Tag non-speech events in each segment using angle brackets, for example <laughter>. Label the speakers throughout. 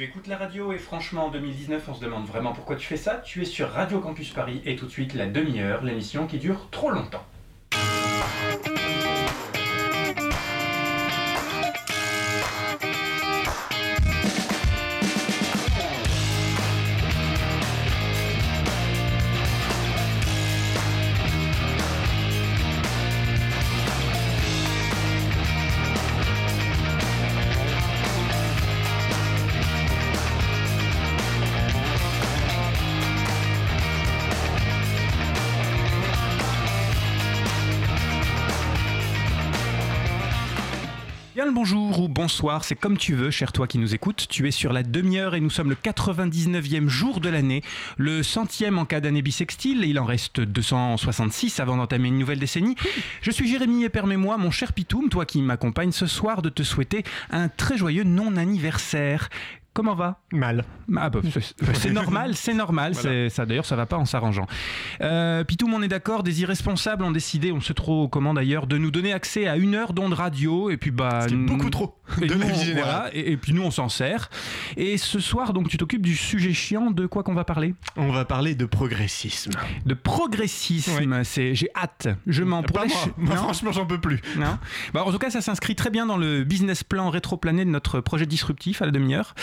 Speaker 1: Tu écoutes la radio et franchement en 2019 on se demande vraiment pourquoi tu fais ça. Tu es sur Radio Campus Paris et tout de suite la demi-heure, l'émission qui dure trop longtemps. Bonsoir, c'est comme tu veux, cher toi qui nous écoutes. Tu es sur la demi-heure et nous sommes le 99e jour de l'année, le centième en cas d'année bissextile. Il en reste 266 avant d'entamer une nouvelle décennie. Je suis Jérémy et permets-moi, mon cher Pitoum, toi qui m'accompagnes ce soir, de te souhaiter un très joyeux non-anniversaire. Comment va?
Speaker 2: Mal.
Speaker 1: Ah bah, c'est normal, c'est normal. Ça d'ailleurs, ça va pas en s'arrangeant. Euh, puis tout le monde est d'accord. Des irresponsables ont décidé, on sait trop comment d'ailleurs, de nous donner accès à une heure d'onde radio. Et puis bah,
Speaker 2: beaucoup trop.
Speaker 1: Et nous, puis nous, on s'en sert. Et ce soir, donc, tu t'occupes du sujet chiant. De quoi qu'on va parler?
Speaker 2: On va parler de progressisme.
Speaker 1: De progressisme. C'est, j'ai hâte. Je m'en
Speaker 2: Pas moi. franchement, j'en peux plus.
Speaker 1: Non? Bah, en tout cas, ça s'inscrit très bien dans le business plan rétroplané de notre projet disruptif à la demi-heure.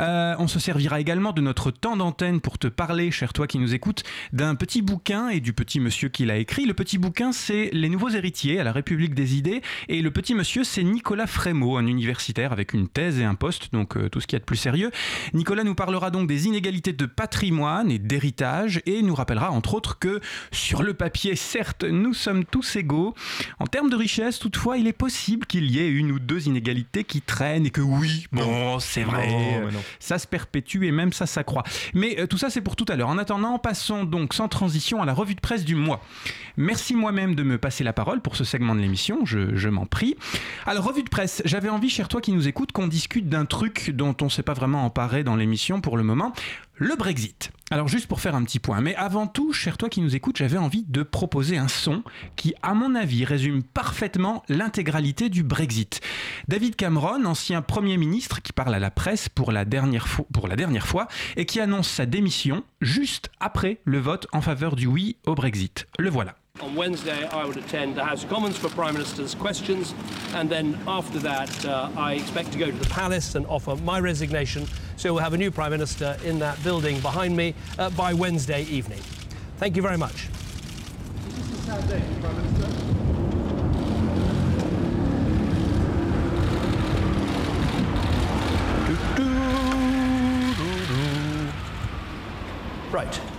Speaker 1: Euh, on se servira également de notre temps d'antenne pour te parler, cher toi qui nous écoutes, d'un petit bouquin et du petit monsieur qui l'a écrit. Le petit bouquin, c'est Les nouveaux héritiers à la République des idées. Et le petit monsieur, c'est Nicolas Frémaux, un universitaire avec une thèse et un poste, donc euh, tout ce qui est de plus sérieux. Nicolas nous parlera donc des inégalités de patrimoine et d'héritage et nous rappellera entre autres que sur le papier, certes, nous sommes tous égaux. En termes de richesse, toutefois, il est possible qu'il y ait une ou deux inégalités qui traînent et que oui, bon, c'est vrai ça se perpétue et même ça s'accroît. Mais euh, tout ça, c'est pour tout à l'heure. En attendant, passons donc sans transition à la revue de presse du mois. Merci moi-même de me passer la parole pour ce segment de l'émission, je, je m'en prie. Alors, revue de presse, j'avais envie, cher toi qui nous écoute, qu'on discute d'un truc dont on ne s'est pas vraiment emparé dans l'émission pour le moment le Brexit. Alors juste pour faire un petit point, mais avant tout, cher toi qui nous écoutes, j'avais envie de proposer un son qui, à mon avis, résume parfaitement l'intégralité du Brexit. David Cameron, ancien Premier ministre qui parle à la presse pour la dernière, pour la dernière fois et qui annonce sa démission juste après le vote en faveur du oui au Brexit. Le voilà.
Speaker 3: On Wednesday, I would attend the House of Commons for Prime Minister's questions, and then after that, uh, I expect to go to the Palace and offer my resignation. So we'll have a new Prime Minister in that building behind me uh, by Wednesday evening. Thank you very much. Right.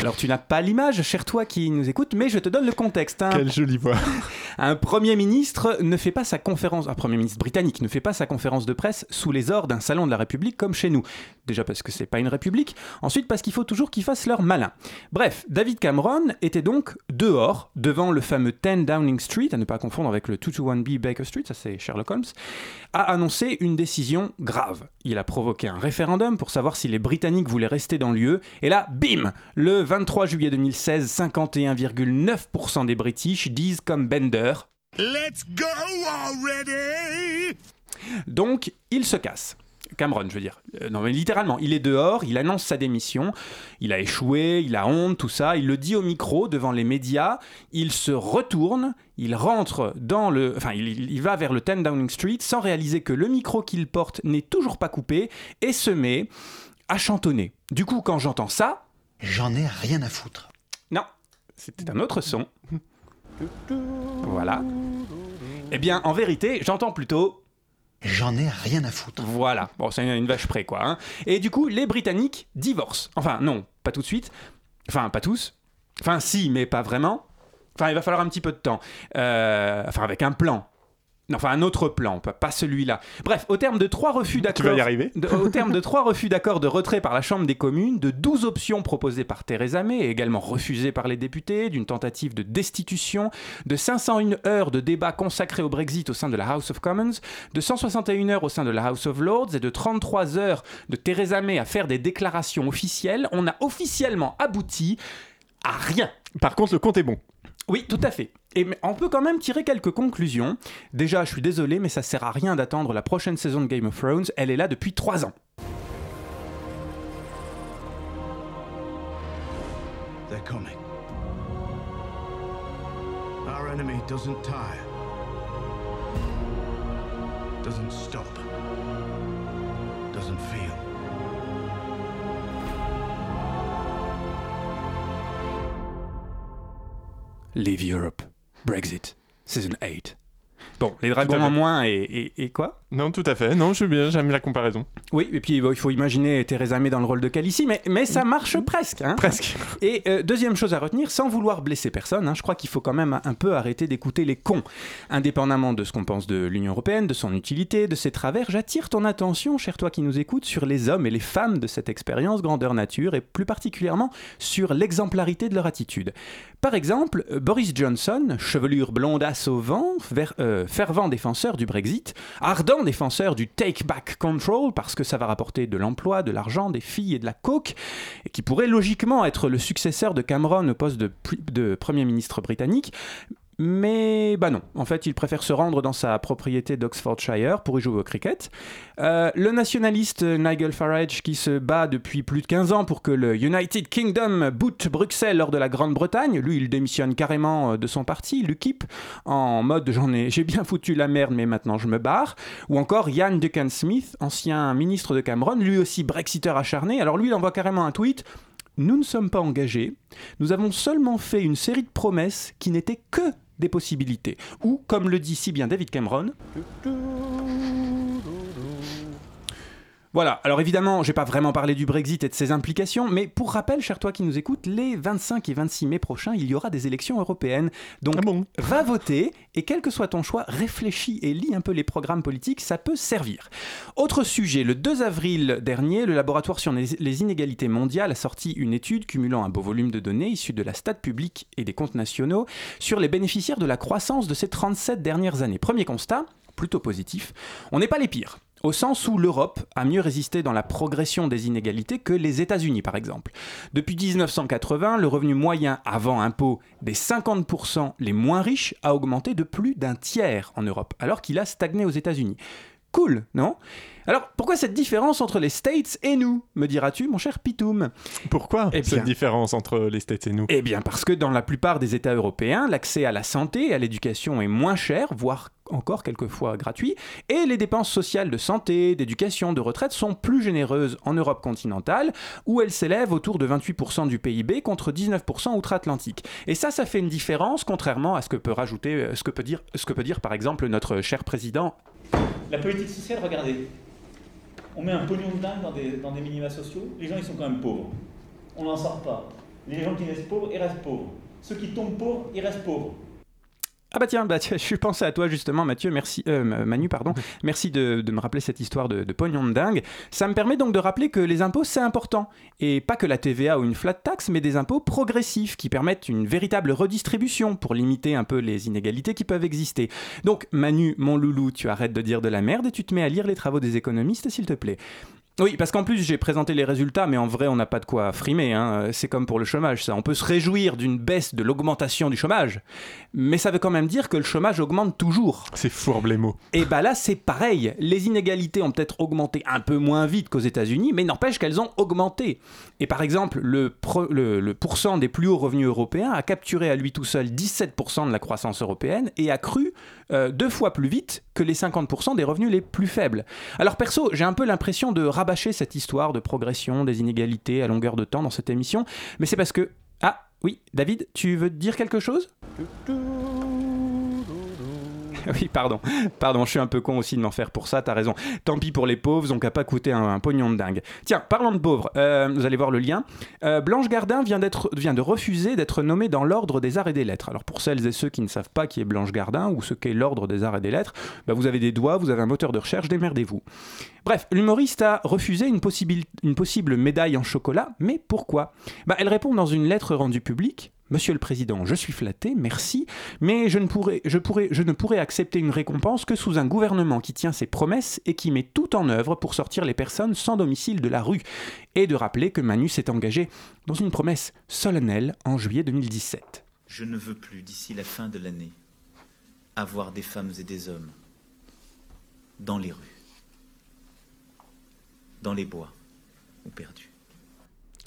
Speaker 1: Alors tu n'as pas l'image, cher toi qui nous écoute, mais je te donne le contexte. Hein.
Speaker 2: Quelle jolie voix. <laughs>
Speaker 1: un premier ministre ne fait pas sa conférence, un premier ministre britannique ne fait pas sa conférence de presse sous les ors d'un salon de la République comme chez nous. Déjà parce que c'est pas une république, ensuite parce qu'il faut toujours qu'ils fassent leur malin. Bref, David Cameron était donc dehors, devant le fameux 10 Downing Street, à ne pas confondre avec le 221B Baker Street, ça c'est Sherlock Holmes, a annoncé une décision grave. Il a provoqué un référendum pour savoir si les Britanniques voulaient rester dans l'UE, et là, bim Le 23 juillet 2016, 51,9% des British disent comme Bender Let's go already Donc, il se casse. Cameron, je veux dire. Euh, non, mais littéralement, il est dehors, il annonce sa démission, il a échoué, il a honte, tout ça, il le dit au micro devant les médias, il se retourne, il rentre dans le. Enfin, il, il va vers le 10 Downing Street sans réaliser que le micro qu'il porte n'est toujours pas coupé et se met à chantonner. Du coup, quand j'entends ça,
Speaker 4: J'en ai rien à foutre.
Speaker 1: Non, c'était un autre son. Voilà. Eh bien, en vérité, j'entends plutôt.
Speaker 4: J'en ai rien à foutre.
Speaker 1: Voilà. Bon, c'est une vache près, quoi. Hein. Et du coup, les Britanniques divorcent. Enfin, non, pas tout de suite. Enfin, pas tous. Enfin, si, mais pas vraiment. Enfin, il va falloir un petit peu de temps. Euh, enfin, avec un plan. Enfin, un autre plan, pas celui-là. Bref, au terme de trois refus d'accord.
Speaker 2: Tu vas y arriver.
Speaker 1: au terme de trois refus d'accord de retrait par la Chambre des communes, de 12 options proposées par Theresa May et également refusées par les députés, d'une tentative de destitution, de 501 heures de débat consacrés au Brexit au sein de la House of Commons, de 161 heures au sein de la House of Lords et de 33 heures de Theresa May à faire des déclarations officielles, on a officiellement abouti à rien.
Speaker 2: Par contre, le compte est bon.
Speaker 1: Oui, tout à fait. Et on peut quand même tirer quelques conclusions. Déjà, je suis désolé, mais ça sert à rien d'attendre la prochaine saison de Game of Thrones. Elle est là depuis 3 ans.
Speaker 5: Our enemy doesn't tire.
Speaker 1: Leave Europe. Brexit. Season 8. Bon, les dragons en moins et, et- et quoi?
Speaker 2: Non, tout à fait. Non, je suis bien, j'aime la comparaison.
Speaker 1: Oui, et puis il faut imaginer Theresa May dans le rôle de Calici, mais, mais ça marche presque. hein.
Speaker 2: Presque.
Speaker 1: Et euh, deuxième chose à retenir, sans vouloir blesser personne, hein, je crois qu'il faut quand même un peu arrêter d'écouter les cons. Indépendamment de ce qu'on pense de l'Union Européenne, de son utilité, de ses travers, j'attire ton attention, cher toi qui nous écoutes, sur les hommes et les femmes de cette expérience grandeur nature, et plus particulièrement sur l'exemplarité de leur attitude. Par exemple, Boris Johnson, chevelure blondasse au vent, ver- euh, fervent défenseur du Brexit, ardent défenseur du Take Back Control, parce que ça va rapporter de l'emploi, de l'argent, des filles et de la coke, et qui pourrait logiquement être le successeur de Cameron au poste de, Premier ministre britannique. Mais bah non, en fait, il préfère se rendre dans sa propriété d'Oxfordshire pour y jouer au cricket. Euh, le nationaliste Nigel Farage, qui se bat depuis plus de 15 ans pour que le United Kingdom boot Bruxelles lors de la Grande-Bretagne, lui, il démissionne carrément euh, de son parti, l'UKIP, en mode j'en ai, j'ai bien foutu la merde, mais maintenant je me barre. Ou encore Ian Duncan Smith, ancien ministre de Cameron, lui aussi Brexiteur acharné. Alors lui, il envoie carrément un tweet. Nous ne sommes pas engagés, nous avons seulement fait une série de promesses qui n'étaient que des possibilités. Ou, comme le dit si bien David Cameron, voilà, alors évidemment, j'ai pas vraiment parlé du Brexit et de ses implications, mais pour rappel, cher toi qui nous écoute, les 25 et 26 mai prochains, il y aura des élections européennes. Donc,
Speaker 2: Ah bon?
Speaker 1: va voter et quel que soit ton choix, réfléchis et lis un peu les programmes politiques, ça peut servir. Autre sujet, le 2 avril dernier, le laboratoire sur les, les inégalités mondiales a sorti une étude cumulant un beau volume de données issues de la stat publique et des comptes nationaux sur les bénéficiaires de la croissance de ces 37 dernières années. Premier constat, plutôt positif, on n'est pas les pires. Au sens où l'Europe a mieux résisté dans la progression des inégalités que les États-Unis, par exemple. Depuis 1980, le revenu moyen avant impôt des 50% les moins riches a augmenté de plus d'un tiers en Europe, alors qu'il a stagné aux États-Unis. Cool, non? Alors, pourquoi cette différence entre les States et nous, me diras-tu, mon cher Pitoum?
Speaker 2: Pourquoi
Speaker 1: Eh bien-
Speaker 2: cette différence entre les States et nous?
Speaker 1: Eh bien, parce que dans la plupart des États européens, l'accès à la santé et à l'éducation est moins cher, voire encore quelquefois gratuit, et les dépenses sociales de santé, d'éducation, de retraite sont plus généreuses en Europe continentale, où elles s'élèvent autour de 28% du PIB contre 19% outre-Atlantique. Et ça, ça fait une différence, contrairement à ce que peut rajouter, euh, ce que peut dire, ce que peut dire par exemple notre cher président
Speaker 6: La politique sociale, regardez. On met un pognon de dingue dans des, dans minima sociaux. Les gens, ils sont quand même pauvres. On n'en sort pas. Les gens qui naissent pauvres, ils restent pauvres. Ceux qui tombent pauvres, ils restent pauvres.
Speaker 1: Ah bah tiens, bah tiens, <laughs> je suis pensé à toi justement Mathieu, merci, euh, Manu, pardon, <laughs> merci de, de me rappeler cette histoire de, de pognon de dingue. Ça me permet donc de rappeler que les impôts c'est important, et pas que la TVA ou une flat tax, mais des impôts progressifs qui permettent une véritable redistribution pour limiter un peu les inégalités qui peuvent exister. Donc Manu, mon loulou, tu arrêtes de dire de la merde et tu te mets à lire les travaux des économistes s'il te plaît. Oui, parce qu'en plus j'ai présenté les résultats, mais en vrai on n'a pas de quoi frimer. hein. C'est comme pour le chômage, ça. On peut se réjouir d'une baisse de l'augmentation du chômage, mais ça veut quand même dire que le chômage augmente toujours.
Speaker 2: C'est fourbe les mots.
Speaker 1: Et bah là c'est pareil. Les inégalités ont peut-être augmenté un peu moins vite qu'aux États-Unis, mais n'empêche qu'elles ont augmenté. Et par exemple, le, pro- le, le pourcent des plus hauts revenus européens a capturé à lui tout seul 17% de la croissance européenne et a cru euh, deux fois plus vite que les 50% des revenus les plus faibles. Alors perso, j'ai un peu l'impression de rabâcher cette histoire de progression des inégalités à longueur de temps dans cette émission, mais c'est parce que... Ah oui, David, tu veux dire quelque chose? <laughs> Oui, pardon. Pardon, je suis un peu con aussi de m'en faire pour ça, t'as raison. Tant pis pour les pauvres, on qu'à pas coûter un, pognon de dingue. Tiens, parlons de pauvres, euh, vous allez voir le lien. Euh, Blanche Gardin vient, de refuser d'être nommée dans l'ordre des arts et des lettres. Alors pour celles et ceux qui ne savent pas qui est Blanche Gardin ou ce qu'est l'ordre des arts et des lettres, bah, vous avez des doigts, vous avez un moteur de recherche, démerdez-vous. Bref, l'humoriste a refusé une, possible- une possible médaille en chocolat, mais pourquoi? Bah, Elle répond dans une lettre rendue publique. Monsieur le Président, je suis flatté, merci, mais je ne, pourrais accepter une récompense que sous un gouvernement qui tient ses promesses et qui met tout en œuvre pour sortir les personnes sans domicile de la rue. Et de rappeler que Manu s'est engagé dans une promesse solennelle en juillet 2017.
Speaker 7: Je ne veux plus, d'ici la fin de l'année, avoir des femmes et des hommes dans les rues, dans les bois ou perdus.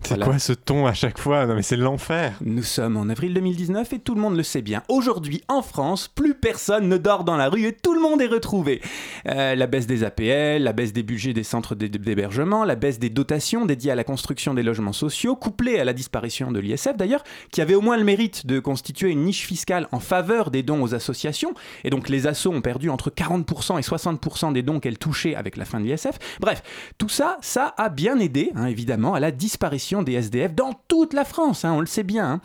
Speaker 2: C'est
Speaker 1: Voilà.
Speaker 2: quoi ce ton à chaque fois? Non mais c'est l'enfer.
Speaker 1: Nous sommes en avril 2019 et tout le monde le sait bien. Aujourd'hui, en France, plus personne ne dort dans la rue et tout le monde est retrouvé. Euh, la baisse des APL, la baisse des budgets des centres d'hé- d'hébergement, la baisse des dotations dédiées à la construction des logements sociaux, couplée à la disparition de l'ISF d'ailleurs, qui avait au moins le mérite de constituer une niche fiscale en faveur des dons aux associations. Et donc les assos ont perdu entre 40% et 60% des dons qu'elles touchaient avec la fin de l'ISF. Bref, tout ça, ça a bien aidé, hein, évidemment, à la disparition des SDF dans toute la France, hein, on le sait bien. hein.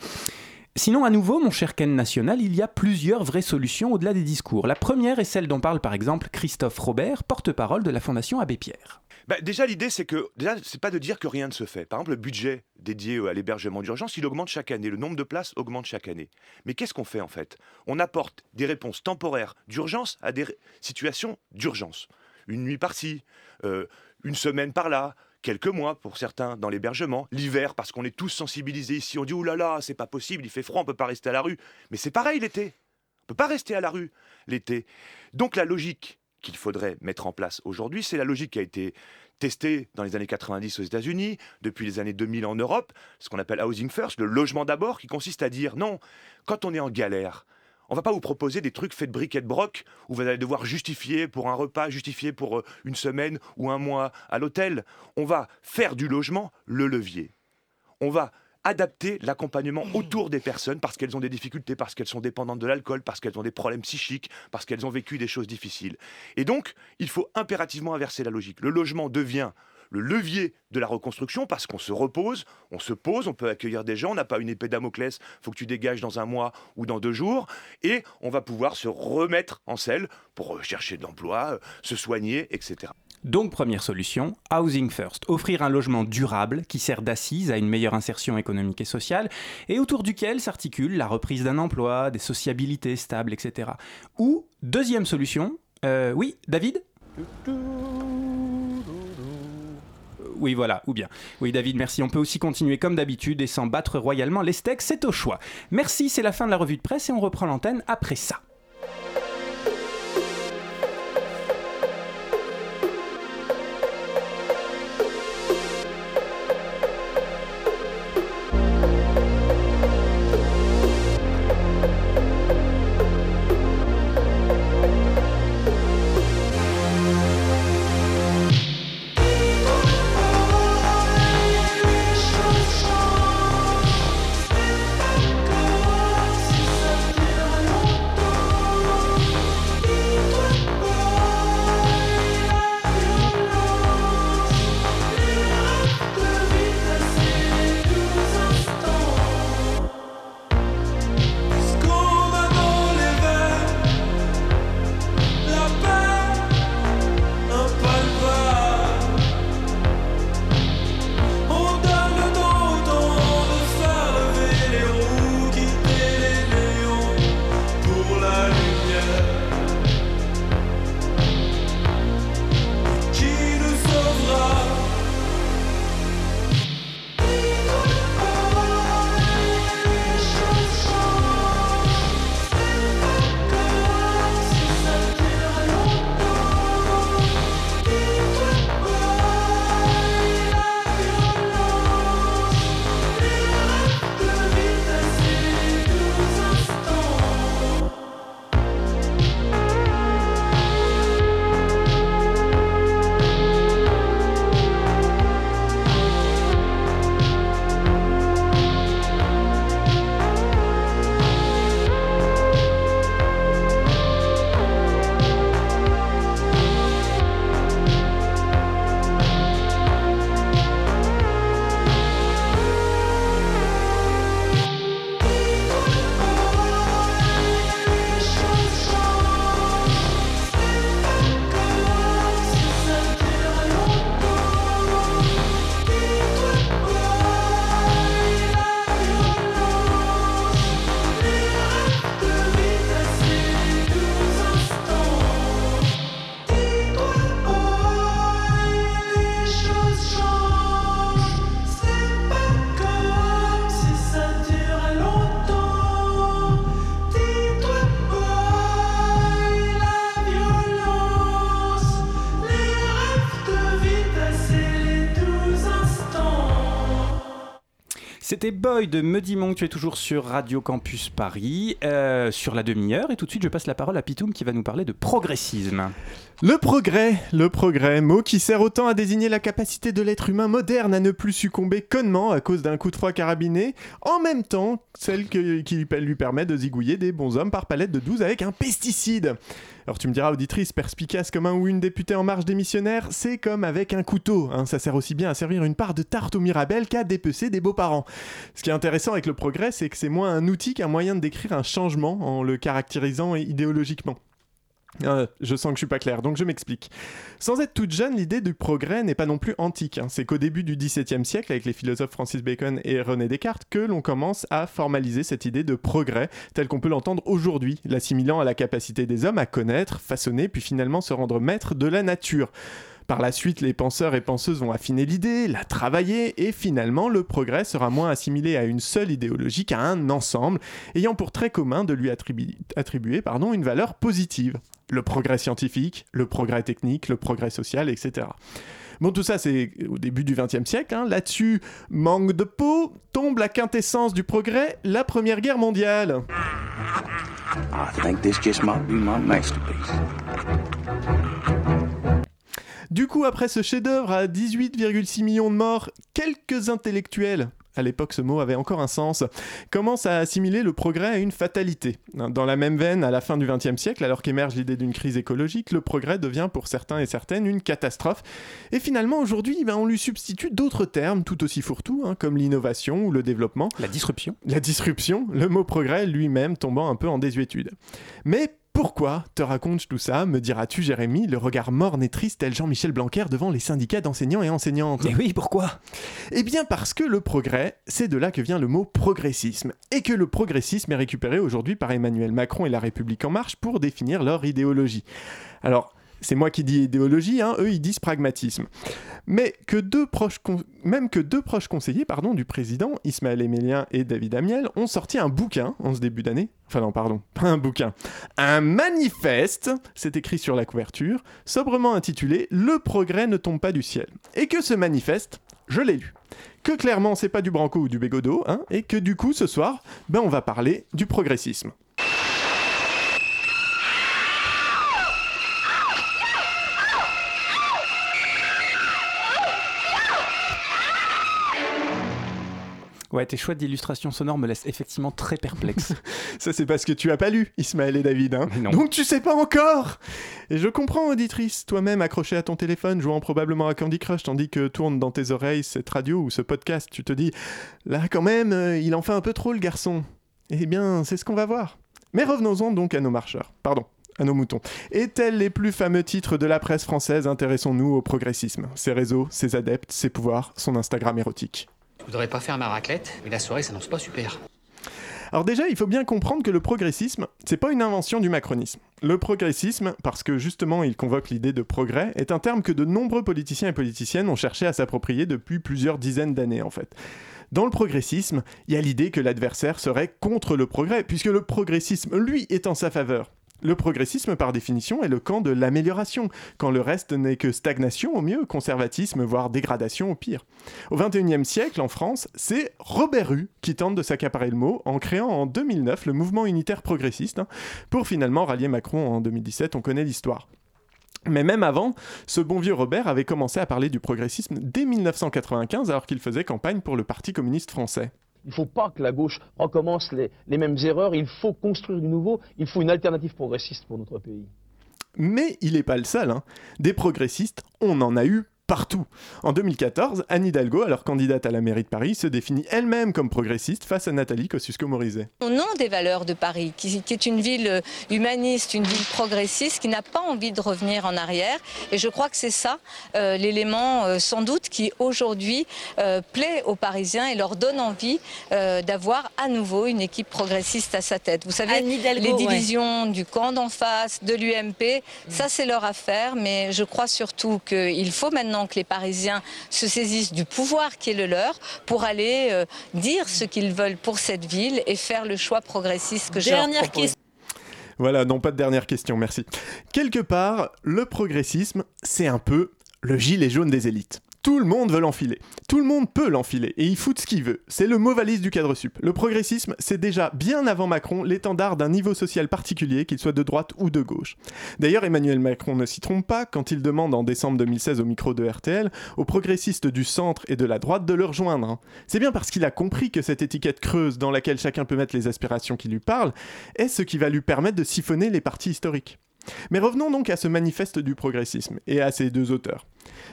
Speaker 1: Sinon, à nouveau, mon cher Ken National, il y a plusieurs vraies solutions au-delà des discours. La première est celle dont parle par exemple Christophe Robert, porte-parole de la Fondation Abbé Pierre.
Speaker 8: Bah, déjà, l'idée, c'est que déjà, c'est pas de dire que rien ne se fait. Par exemple, le budget dédié à l'hébergement d'urgence, il augmente chaque année. Le nombre de places augmente chaque année. Mais qu'est-ce qu'on fait en fait? On apporte des réponses temporaires d'urgence à des situations d'urgence. Une nuit par-ci, euh, une semaine par-là. Quelques mois pour certains dans l'hébergement, l'hiver parce qu'on est tous sensibilisés ici, on dit oulala, là là, c'est pas possible, il fait froid, on peut pas rester à la rue. Mais c'est pareil l'été. On peut pas rester à la rue l'été. Donc la logique qu'il faudrait mettre en place aujourd'hui, c'est la logique qui a été testée dans les années 90 aux États-Unis, depuis les années 2000 en Europe, ce qu'on appelle housing first, le logement d'abord, qui consiste à dire non, quand on est en galère, on va pas vous proposer des trucs faits de briques et de broc où vous allez devoir justifier pour un repas, justifier pour euh, une semaine ou un mois à l'hôtel. On va faire du logement le levier. On va adapter l'accompagnement autour des personnes parce qu'elles ont des difficultés, parce qu'elles sont dépendantes de l'alcool, parce qu'elles ont des problèmes psychiques, parce qu'elles ont vécu des choses difficiles. Et donc, il faut impérativement inverser la logique. Le logement devient le levier de la reconstruction parce qu'on se repose, on se pose, on peut accueillir des gens, on n'a pas une épée Damoclès, faut que tu dégages dans un mois ou dans deux jours, et on va pouvoir se remettre en selle pour chercher de l'emploi, euh, se soigner, etc.
Speaker 1: Donc première solution, Housing First, offrir un logement durable qui sert d'assise à une meilleure insertion économique et sociale, et autour duquel s'articule la reprise d'un emploi, des sociabilités stables, etc. Ou, deuxième solution, euh, oui, David? Oui, voilà, ou bien. Oui, David, merci. On peut aussi continuer comme d'habitude et s'en battre royalement les steaks, c'est au choix. Merci, c'est la fin de la revue de presse et on reprend l'antenne après ça. C'était Boy de Muddy Monk, tu es toujours sur Radio Campus Paris, euh, sur la demi-heure, et tout de suite je passe la parole à Pitoum qui va nous parler de progressisme.
Speaker 2: Le progrès, le progrès, mot qui sert autant à désigner la capacité de l'être humain moderne à ne plus succomber connement à cause d'un coup de froid carabiné, en même temps celle qui lui permet de zigouiller des bons hommes par palette de 12 avec un pesticide. Alors tu me diras, auditrice, perspicace comme un ou une députée en marge démissionnaire, c'est comme avec un couteau, hein, ça sert aussi bien à servir une part de tarte au mirabelle qu'à dépecer des beaux-parents. Ce qui est intéressant avec le progrès, c'est que c'est moins un outil qu'un moyen de décrire un changement en le caractérisant idéologiquement. Euh, je sens que je suis pas clair, donc je m'explique. Sans être toute jeune, l'idée du progrès n'est pas non plus antique. hein. C'est qu'au début du XVIIe siècle, avec les philosophes Francis Bacon et René Descartes, que l'on commence à formaliser cette idée de progrès tel qu'on peut l'entendre aujourd'hui, l'assimilant à la capacité des hommes à connaître, façonner, puis finalement se rendre maître de la nature. Par la suite, les penseurs et penseuses vont affiner l'idée, la travailler, et finalement, le progrès sera moins assimilé à une seule idéologie qu'à un ensemble, ayant pour trait commun de lui attribu- attribuer pardon, une valeur positive. Le progrès scientifique, le progrès technique, le progrès social, etc. Bon, tout ça, c'est au début du XXe siècle. hein. Là-dessus, manque de peau, tombe la quintessence du progrès, la Première Guerre mondiale.
Speaker 9: I think this just might be my masterpiece.
Speaker 2: Du coup, après ce chef-d'œuvre à 18,6 millions de morts, quelques intellectuels, à l'époque ce mot avait encore un sens, commencent à assimiler le progrès à une fatalité. Dans la même veine, à la fin du XXe siècle, alors qu'émerge l'idée d'une crise écologique, le progrès devient pour certains et certaines une catastrophe. Et finalement, aujourd'hui, ben, on lui substitue d'autres termes tout aussi fourre-tout, hein, comme l'innovation ou le développement.
Speaker 1: La disruption.
Speaker 2: La disruption, le mot progrès lui-même tombant un peu en désuétude. Mais pourquoi te raconte-je tout ça, me diras-tu Jérémy, le regard morne et triste tel Jean-Michel Blanquer devant les syndicats d'enseignants et enseignantes?
Speaker 1: Mais oui, pourquoi?
Speaker 2: Eh bien parce que le progrès, c'est de là que vient le mot progressisme, et que le progressisme est récupéré aujourd'hui par Emmanuel Macron et la République en marche pour définir leur idéologie. Alors, c'est moi qui dis idéologie, hein, eux ils disent pragmatisme. Mais que deux proches même que deux proches conseillers du président, Ismaël Emélien et David Amiel, ont sorti un bouquin en ce début d'année. Enfin non, pardon, <laughs> pas un bouquin. Un manifeste, c'est écrit sur la couverture, sobrement intitulé Le progrès ne tombe pas du ciel. Et que ce manifeste, je l'ai lu. Que clairement c'est pas du branco ou du bégodo, hein, et que du coup ce soir, ben on va parler du progressisme.
Speaker 1: Ouais, tes choix d'illustration sonore me laissent effectivement très perplexe. <laughs>
Speaker 2: Ça, c'est parce que tu as pas lu, Ismaël et David. Hein. Donc tu sais pas encore Et je comprends, auditrice, toi-même accroché à ton téléphone, jouant probablement à Candy Crush, tandis que tourne dans tes oreilles cette radio ou ce podcast, tu te dis, là quand même, euh, il en fait un peu trop le garçon. Eh bien, c'est ce qu'on va voir. Mais revenons-en donc à nos marcheurs. Pardon. À nos moutons. Et tels les plus fameux titres de la presse française, intéressons-nous au progressisme. Ses réseaux, ses adeptes, ses pouvoirs, son Instagram érotique.
Speaker 10: Je voudrais pas faire ma raclette, mais la soirée s'annonce pas super.
Speaker 2: Alors déjà, il faut bien comprendre que le progressisme, c'est pas une invention du macronisme. Le progressisme, parce que justement il convoque l'idée de progrès, est un terme que de nombreux politiciens et politiciennes ont cherché à s'approprier depuis plusieurs dizaines d'années en fait. Dans le progressisme, il y a l'idée que l'adversaire serait contre le progrès, puisque le progressisme, lui, est en sa faveur. Le progressisme, par définition, est le camp de l'amélioration, quand le reste n'est que stagnation au mieux, conservatisme, voire dégradation au pire. Au XXIe siècle, en France, c'est Robert Hue qui tente de s'accaparer le mot en créant en 2009 le mouvement unitaire progressiste, hein, pour finalement rallier Macron en 2017, on connaît l'histoire. Mais même avant, ce bon vieux Robert avait commencé à parler du progressisme dès 1995 alors qu'il faisait campagne pour le Parti communiste français.
Speaker 11: Il ne faut pas que la gauche recommence les, mêmes erreurs. Il faut construire du nouveau. Il faut une alternative progressiste pour notre pays.
Speaker 2: Mais il n'est pas le seul. hein. Des progressistes, on en a eu partout. En 2014, Anne Hidalgo, alors candidate à la mairie de Paris, se définit elle-même comme progressiste face à Nathalie Kosciusko-Morizet.
Speaker 12: Au nom des valeurs de Paris, qui, qui est une ville euh, humaniste, une ville progressiste, qui n'a pas envie de revenir en arrière. Et je crois que c'est ça euh, l'élément euh, sans doute qui aujourd'hui euh, plaît aux Parisiens et leur donne envie euh, d'avoir à nouveau une équipe progressiste à sa tête. Vous savez,
Speaker 13: Hidalgo,
Speaker 12: les
Speaker 13: ouais.
Speaker 12: divisions du camp d'en face, de l'UMP, ça c'est leur affaire, mais je crois surtout qu'il faut maintenant que les Parisiens se saisissent du pouvoir qui est le leur pour aller euh, dire ce qu'ils veulent pour cette ville et faire le choix progressiste que je leur
Speaker 13: Dernière
Speaker 12: propose.
Speaker 2: Voilà, non pas de dernière question, merci. Quelque part, le progressisme, c'est un peu le gilet jaune des élites. Tout le monde veut l'enfiler. Tout le monde peut l'enfiler et il fout ce qu'il veut. C'est le mot valise du cadre sup. Le progressisme, c'est déjà bien avant Macron l'étendard d'un niveau social particulier, qu'il soit de droite ou de gauche. D'ailleurs, Emmanuel Macron ne s'y trompe pas quand il demande en décembre 2016 au micro de RTL aux progressistes du centre et de la droite de le rejoindre. hein. C'est bien parce qu'il a compris que cette étiquette creuse dans laquelle chacun peut mettre les aspirations qui lui parlent est ce qui va lui permettre de siphonner les partis historiques. Mais revenons donc à ce manifeste du progressisme et à ces deux auteurs.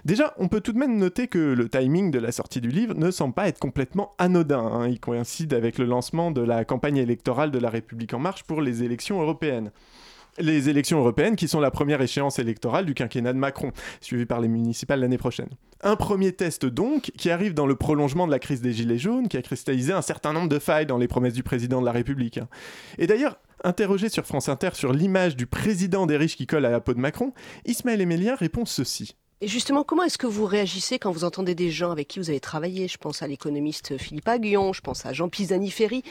Speaker 2: Déjà, on peut tout de même noter que le timing de la sortie du livre ne semble pas être complètement anodin. hein. Il coïncide avec le lancement de la campagne électorale de La République en marche pour les élections européennes. Les élections européennes qui sont la première échéance électorale du quinquennat de Macron, suivie par les municipales l'année prochaine. Un premier test donc qui arrive dans le prolongement de la crise des Gilets jaunes, qui a cristallisé un certain nombre de failles dans les promesses du président de la République. hein. Et d'ailleurs, interrogé sur France Inter sur l'image du président des riches qui colle à la peau de Macron, Ismaël Emélien répond ceci.
Speaker 13: Et justement, comment est-ce que vous réagissez quand vous entendez des gens avec qui vous avez travaillé? Je pense à l'économiste Philippe Aguillon, je pense à Jean Pisani-Ferry,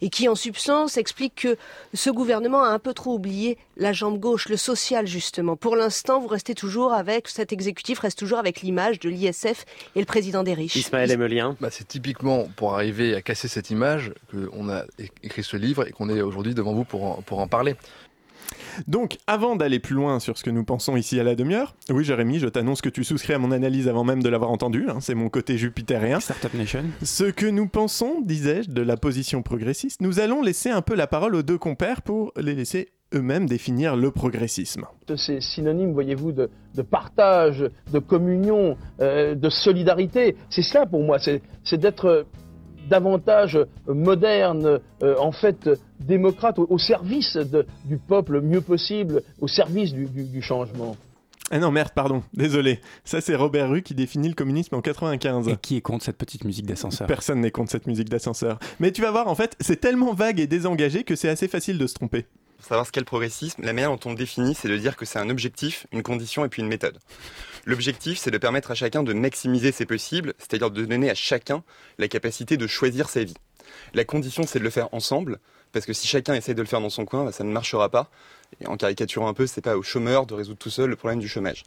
Speaker 13: et qui en substance explique que ce gouvernement a un peu trop oublié la jambe gauche, le social justement. Pour l'instant, vous restez toujours avec, cet exécutif reste toujours avec l'image de l'ISF et le président des riches.
Speaker 14: Ismaël Emelien.
Speaker 15: Bah, c'est typiquement pour arriver à casser cette image qu'on a écrit ce livre et qu'on est aujourd'hui devant vous pour en, pour en parler.
Speaker 2: Donc, avant d'aller plus loin sur ce que nous pensons ici à la demi-heure, oui, Jérémy, je t'annonce que tu souscris à mon analyse avant même de l'avoir entendue, hein, c'est mon côté jupitérien.
Speaker 1: Startup Nation.
Speaker 2: Ce que nous pensons, disais-je, de la position progressiste, nous allons laisser un peu la parole aux deux compères pour les laisser eux-mêmes définir le progressisme.
Speaker 11: C'est synonyme, voyez-vous, de, de partage, de communion, euh, de solidarité. C'est cela pour moi, c'est c'est d'être davantage moderne, euh, en fait démocrate, au, au service de- du peuple le mieux possible, au service du, du- du changement.
Speaker 2: Ah non, merde, pardon, désolé. Ça, c'est Robert Rue qui définit le communisme en 95.
Speaker 1: Et qui est contre cette petite musique d'ascenseur
Speaker 2: Personne n'est contre cette musique d'ascenseur. Mais tu vas voir, en fait, c'est tellement vague et désengagé que c'est assez facile de se tromper.
Speaker 16: Pour savoir ce qu'est le progressisme, la manière dont on le définit, c'est de dire que c'est un objectif, une condition et puis une méthode. L'objectif, c'est de permettre à chacun de maximiser ses possibles, c'est-à-dire de donner à chacun la capacité de choisir sa vie. La condition, c'est de le faire ensemble, parce que si chacun essaie de le faire dans son coin, bah, ça ne marchera pas. Et en caricaturant un peu, c'est pas au chômeur de résoudre tout seul le problème du chômage.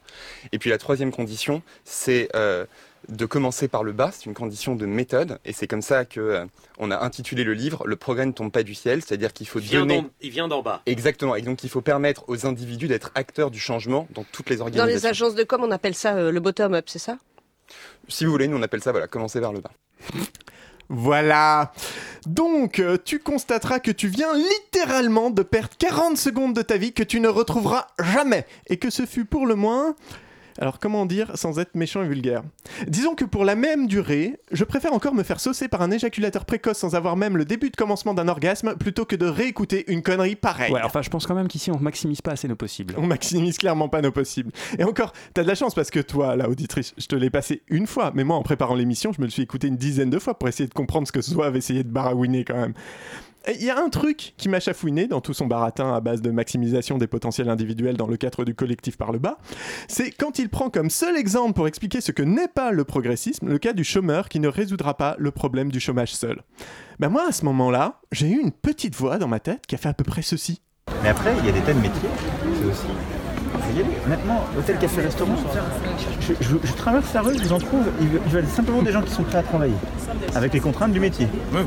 Speaker 16: Et puis la troisième condition, c'est euh, de commencer par le bas. C'est une condition de méthode, et c'est comme ça que euh, on a intitulé le livre "Le progrès ne tombe pas du ciel", c'est-à-dire qu'il faut
Speaker 14: Il vient
Speaker 16: donner.
Speaker 14: il vient d'en bas.
Speaker 16: Exactement. Et donc il faut permettre aux individus d'être acteurs du changement dans toutes les
Speaker 13: Dans
Speaker 16: organisations.
Speaker 13: les agences de com, on appelle ça euh, le bottom-up, c'est ça?
Speaker 16: Si vous voulez, nous on appelle ça voilà, commencer vers le bas.
Speaker 2: Voilà. Donc, euh, tu constateras que tu viens littéralement de perdre 40 secondes de ta vie que tu ne retrouveras jamais. Et que ce fut pour le moins... Alors comment dire sans être méchant et vulgaire? Disons que pour la même durée, je préfère encore me faire saucer par un éjaculateur précoce sans avoir même le début de commencement d'un orgasme plutôt que de réécouter une connerie pareille.
Speaker 1: Ouais, enfin, je pense quand même qu'ici, on maximise pas assez nos possibles.
Speaker 2: On maximise clairement pas nos possibles. Et encore, t'as de la chance parce que toi, la auditrice, je te l'ai passé une fois, mais moi, en préparant l'émission, je me le suis écouté une dizaine de fois pour essayer de comprendre ce que Zoa avait essayé de baragouiner quand même. Il y a un truc qui m'a chafouiné dans tout son baratin à base de maximisation des potentiels individuels dans le cadre du collectif par le bas, c'est quand il prend comme seul exemple pour expliquer ce que n'est pas le progressisme, le cas du chômeur qui ne résoudra pas le problème du chômage seul. Ben moi, à ce moment-là, j'ai eu une petite voix dans ma tête qui a fait à peu près ceci.
Speaker 17: Mais après, il y a des tas de métiers, c'est aussi. Honnêtement, hôtel, café, restaurant, je, je- je traverse la rue, je vous en trouve, ils veulent- simplement des gens qui sont prêts à travailler, avec les contraintes du métier.
Speaker 18: Ouais, ouais.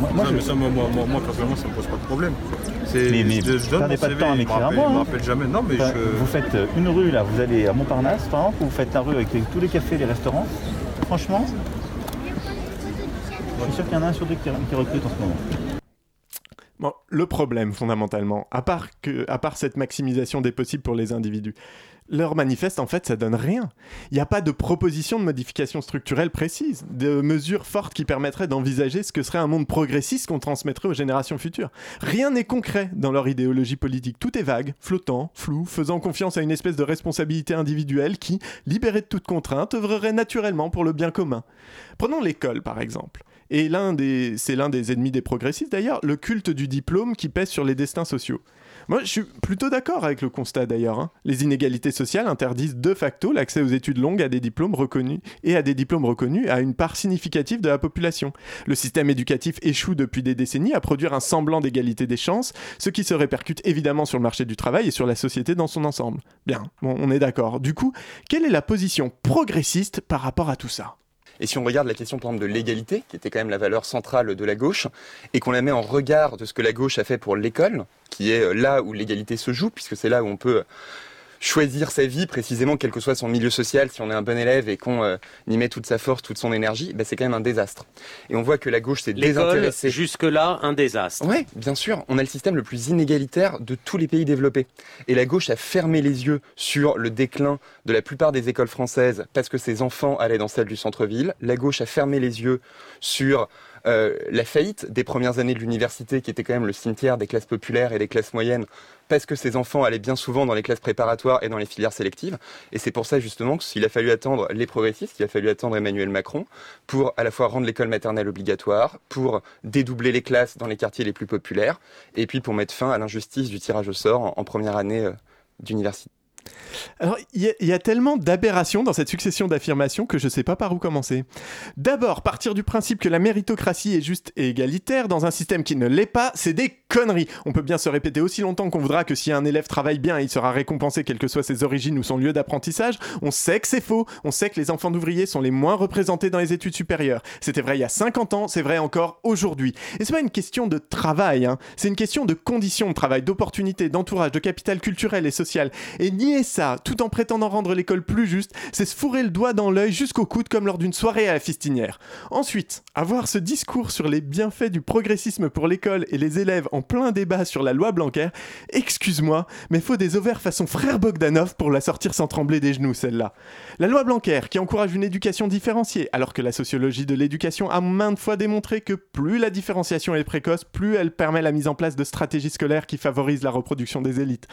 Speaker 17: Moi, moi,
Speaker 18: Non,
Speaker 17: je-
Speaker 18: mais ça, moi, moi, moi, moi, personnellement, ça me pose pas de problème. C'est,
Speaker 17: Mais, mais
Speaker 18: je- donne
Speaker 17: perdez pas de temps à m'écrire à moi.
Speaker 18: Il me
Speaker 17: hein.
Speaker 18: rappelle jamais. Non, mais
Speaker 17: Enfin,
Speaker 18: je.
Speaker 17: Vous faites euh, une rue, là, vous allez à Montparnasse, par exemple, vous faites la rue avec les- tous les cafés, les restaurants. Franchement, je suis sûr qu'il y en a un sur deux qui, qui recrute en ce moment.
Speaker 2: Bon, le problème fondamentalement, à part, que, à part cette maximisation des possibles pour les individus, leur manifeste en fait ça donne rien. Il n'y a pas de proposition de modification structurelle précise, de mesures fortes qui permettraient d'envisager ce que serait un monde progressiste qu'on transmettrait aux générations futures. Rien n'est concret dans leur idéologie politique, tout est vague, flottant, flou, faisant confiance à une espèce de responsabilité individuelle qui, libérée de toute contrainte, œuvrerait naturellement pour le bien commun. Prenons l'école par exemple. Et l'un des, c'est l'un des ennemis des progressistes d'ailleurs, le culte du diplôme qui pèse sur les destins sociaux. Moi, je suis plutôt d'accord avec le constat d'ailleurs. hein. Les inégalités sociales interdisent de facto l'accès aux études longues à des diplômes reconnus et à des diplômes reconnus à une part significative de la population. Le système éducatif échoue depuis des décennies à produire un semblant d'égalité des chances, ce qui se répercute évidemment sur le marché du travail et sur la société dans son ensemble. Bien, on est d'accord. Du coup, quelle est la position progressiste par rapport à tout ça?
Speaker 16: Et si on regarde la question par exemple de l'égalité, qui était quand même la valeur centrale de la gauche, et qu'on la met en regard de ce que la gauche a fait pour l'école, qui est euh, là où l'égalité se joue, puisque c'est là où on peut choisir sa vie précisément, quel que soit son milieu social, si on est un bon élève et qu'on euh, y met toute sa force, toute son énergie, ben c'est quand même un désastre. Et on voit que la gauche s'est désintéressée.
Speaker 14: jusque-là, un désastre.
Speaker 16: Oui, bien sûr. On a le système le plus inégalitaire de tous les pays développés. Et la gauche a fermé les yeux sur le déclin de la plupart des écoles françaises parce que ses enfants allaient dans celles du centre-ville. La gauche a fermé les yeux sur euh, la faillite des premières années de l'université, qui était quand même le cimetière des classes populaires et des classes moyennes, parce que ses enfants allaient bien souvent dans les classes préparatoires et dans les filières sélectives. Et c'est pour ça justement qu'il a fallu attendre les progressistes, qu'il a fallu attendre Emmanuel Macron pour à la fois rendre l'école maternelle obligatoire, pour dédoubler les classes dans les quartiers les plus populaires, et puis pour mettre fin à l'injustice du tirage au sort en, en première année euh, d'université.
Speaker 2: Alors, il y, a- tellement d'aberrations dans cette succession d'affirmations que je sais pas par où commencer. D'abord, partir du principe que la méritocratie est juste et égalitaire dans un système qui ne l'est pas, c'est des conneries. On peut bien se répéter aussi longtemps qu'on voudra que si un élève travaille bien, il sera récompensé quelles que soient ses origines ou son lieu d'apprentissage. On sait que c'est faux. On sait que les enfants d'ouvriers sont les moins représentés dans les études supérieures. C'était vrai il y a 50 ans, c'est vrai encore aujourd'hui. Et c'est pas une question de travail, hein. c'est une question de conditions de travail, d'opportunités, d'entourage, de capital culturel et social. Et ça, tout en prétendant rendre l'école plus juste, c'est se fourrer le doigt dans l'œil jusqu'au coude comme lors d'une soirée à la fistinière. Ensuite, avoir ce discours sur les bienfaits du progressisme pour l'école et les élèves en plein débat sur la loi Blanquer, excuse-moi, mais faut des ovaires façon frère Bogdanov pour la sortir sans trembler des genoux, celle-là. La loi Blanquer, qui encourage une éducation différenciée, alors que la sociologie de l'éducation a maintes fois démontré que plus la différenciation est précoce, plus elle permet la mise en place de stratégies scolaires qui favorisent la reproduction des élites.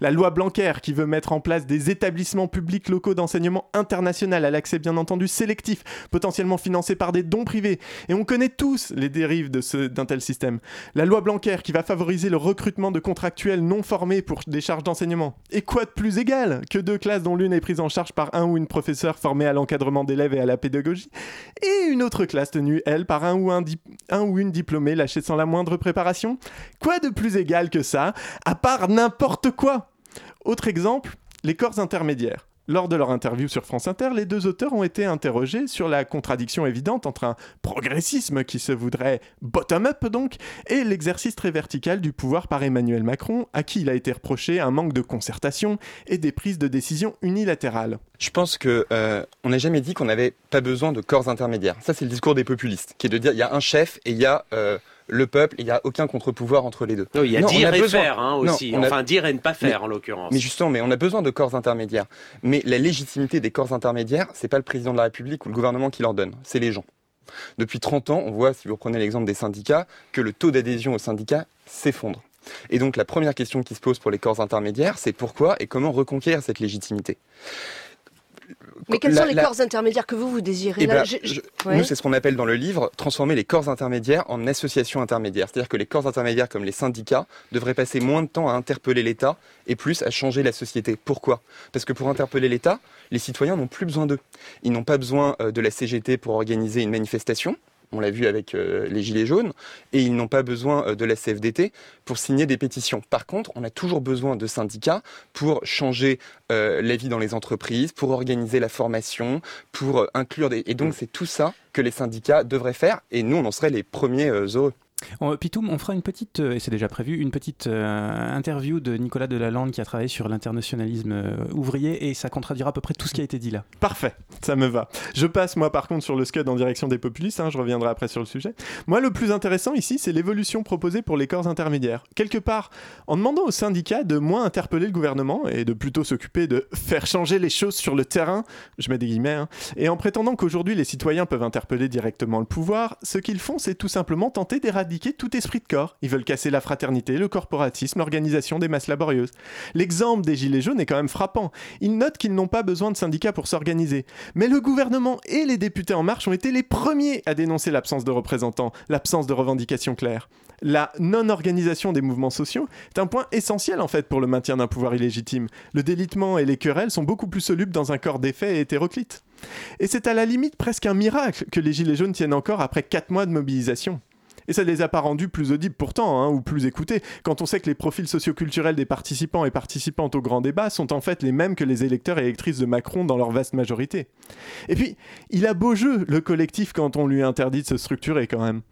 Speaker 2: La loi Blanquer, qui veut mettre en place des établissements publics locaux d'enseignement international à l'accès bien entendu sélectif, potentiellement financés par des dons privés. Et on connaît tous les dérives d'un tel système. La loi Blanquer, qui va favoriser le recrutement de contractuels non formés pour des charges d'enseignement. Et quoi de plus égal que deux classes dont l'une est prise en charge par un ou une professeur formée à l'encadrement d'élèves et à la pédagogie, et une autre classe tenue, elle, par un ou une diplômée lâchée sans la moindre préparation? Quoi de plus égal que ça, à part n'importe quoi? Autre exemple, les corps intermédiaires. Lors de leur interview sur France Inter, les deux auteurs ont été interrogés sur la contradiction évidente entre un progressisme qui se voudrait bottom-up donc, et l'exercice très vertical du pouvoir par Emmanuel Macron, à qui il a été reproché un manque de concertation et des prises de décision unilatérales.
Speaker 16: Je pense que euh, on n'a jamais dit qu'on n'avait pas besoin de corps intermédiaires. Ça, c'est le discours des populistes, qui est de dire il y a un chef et il y a euh, le peuple il n'y a aucun contre-pouvoir entre les deux.
Speaker 14: Non, il y a
Speaker 16: Non,
Speaker 14: dire et
Speaker 16: besoin-
Speaker 14: faire hein, aussi.
Speaker 16: a-
Speaker 14: Enfin, dire et ne pas faire
Speaker 16: Mais-
Speaker 14: en l'occurrence.
Speaker 16: Mais justement, mais on a besoin de corps intermédiaires. Mais la légitimité des corps intermédiaires, c'est pas le président de la République ou le gouvernement qui leur donne, c'est les gens. Depuis 30 ans, on voit, si vous prenez l'exemple des syndicats, que le taux d'adhésion aux syndicats s'effondre. Et donc la première question qui se pose pour les corps intermédiaires, c'est pourquoi et comment reconquérir cette légitimité?
Speaker 13: Mais quels
Speaker 16: La-
Speaker 13: sont les
Speaker 16: la-
Speaker 13: corps intermédiaires que vous, vous désirez
Speaker 16: eh
Speaker 13: là
Speaker 16: ben,
Speaker 13: Je- je-
Speaker 16: je-
Speaker 13: Ouais.
Speaker 16: Nous, c'est ce qu'on appelle dans le livre transformer les corps intermédiaires en associations intermédiaires. C'est-à-dire que les corps intermédiaires, comme les syndicats, devraient passer moins de temps à interpeller l'État et plus à changer la société. Pourquoi? Parce que pour interpeller l'État, les citoyens n'ont plus besoin d'eux. Ils n'ont pas besoin euh, de la CGT pour organiser une manifestation. On l'a vu avec euh, les Gilets jaunes. Et ils n'ont pas besoin euh, de la CFDT pour signer des pétitions. Par contre, on a toujours besoin de syndicats pour changer euh, la vie dans les entreprises, pour organiser la formation, pour inclure des... Et donc, c'est tout ça que les syndicats devraient faire. Et nous, on en serait les premiers heureux.
Speaker 1: On- Pitoum, on fera une petite, euh, et c'est déjà prévu, une petite euh, interview de Nicolas Delalande qui a travaillé sur l'internationalisme euh, ouvrier et ça contradira à peu près tout ce qui a été dit là.
Speaker 2: Parfait, ça me va. Je passe moi par contre sur le scud en direction des populistes, hein, je reviendrai après sur le sujet. Moi le plus intéressant ici c'est l'évolution proposée pour les corps intermédiaires. Quelque part, en demandant aux syndicats de moins interpeller le gouvernement et de plutôt s'occuper de faire changer les choses sur le terrain, je mets des guillemets, hein, et en prétendant qu'aujourd'hui les citoyens peuvent interpeller directement le pouvoir, ce qu'ils font c'est tout simplement tenter d'éradiquer tout esprit de corps. Ils veulent casser la fraternité, le corporatisme, l'organisation des masses laborieuses. L'exemple des Gilets jaunes est quand même frappant. Ils notent qu'ils n'ont pas besoin de syndicats pour s'organiser. Mais le gouvernement et les députés En Marche ont été les premiers à dénoncer l'absence de représentants, l'absence de revendications claires. La non-organisation des mouvements sociaux est un point essentiel en fait pour le maintien d'un pouvoir illégitime. Le délitement et les querelles sont beaucoup plus solubles dans un corps d'effet et hétéroclite. Et c'est à la limite presque un miracle que les Gilets jaunes tiennent encore après 4 mois de mobilisation. Et ça ne les a pas rendus plus audibles pourtant, hein, ou plus écoutés, quand on sait que les profils socioculturels des participants et participantes au grand débat sont en fait les mêmes que les électeurs et électrices de Macron dans leur vaste majorité. Et puis, il a beau jeu, le collectif, quand on lui interdit de se structurer quand même.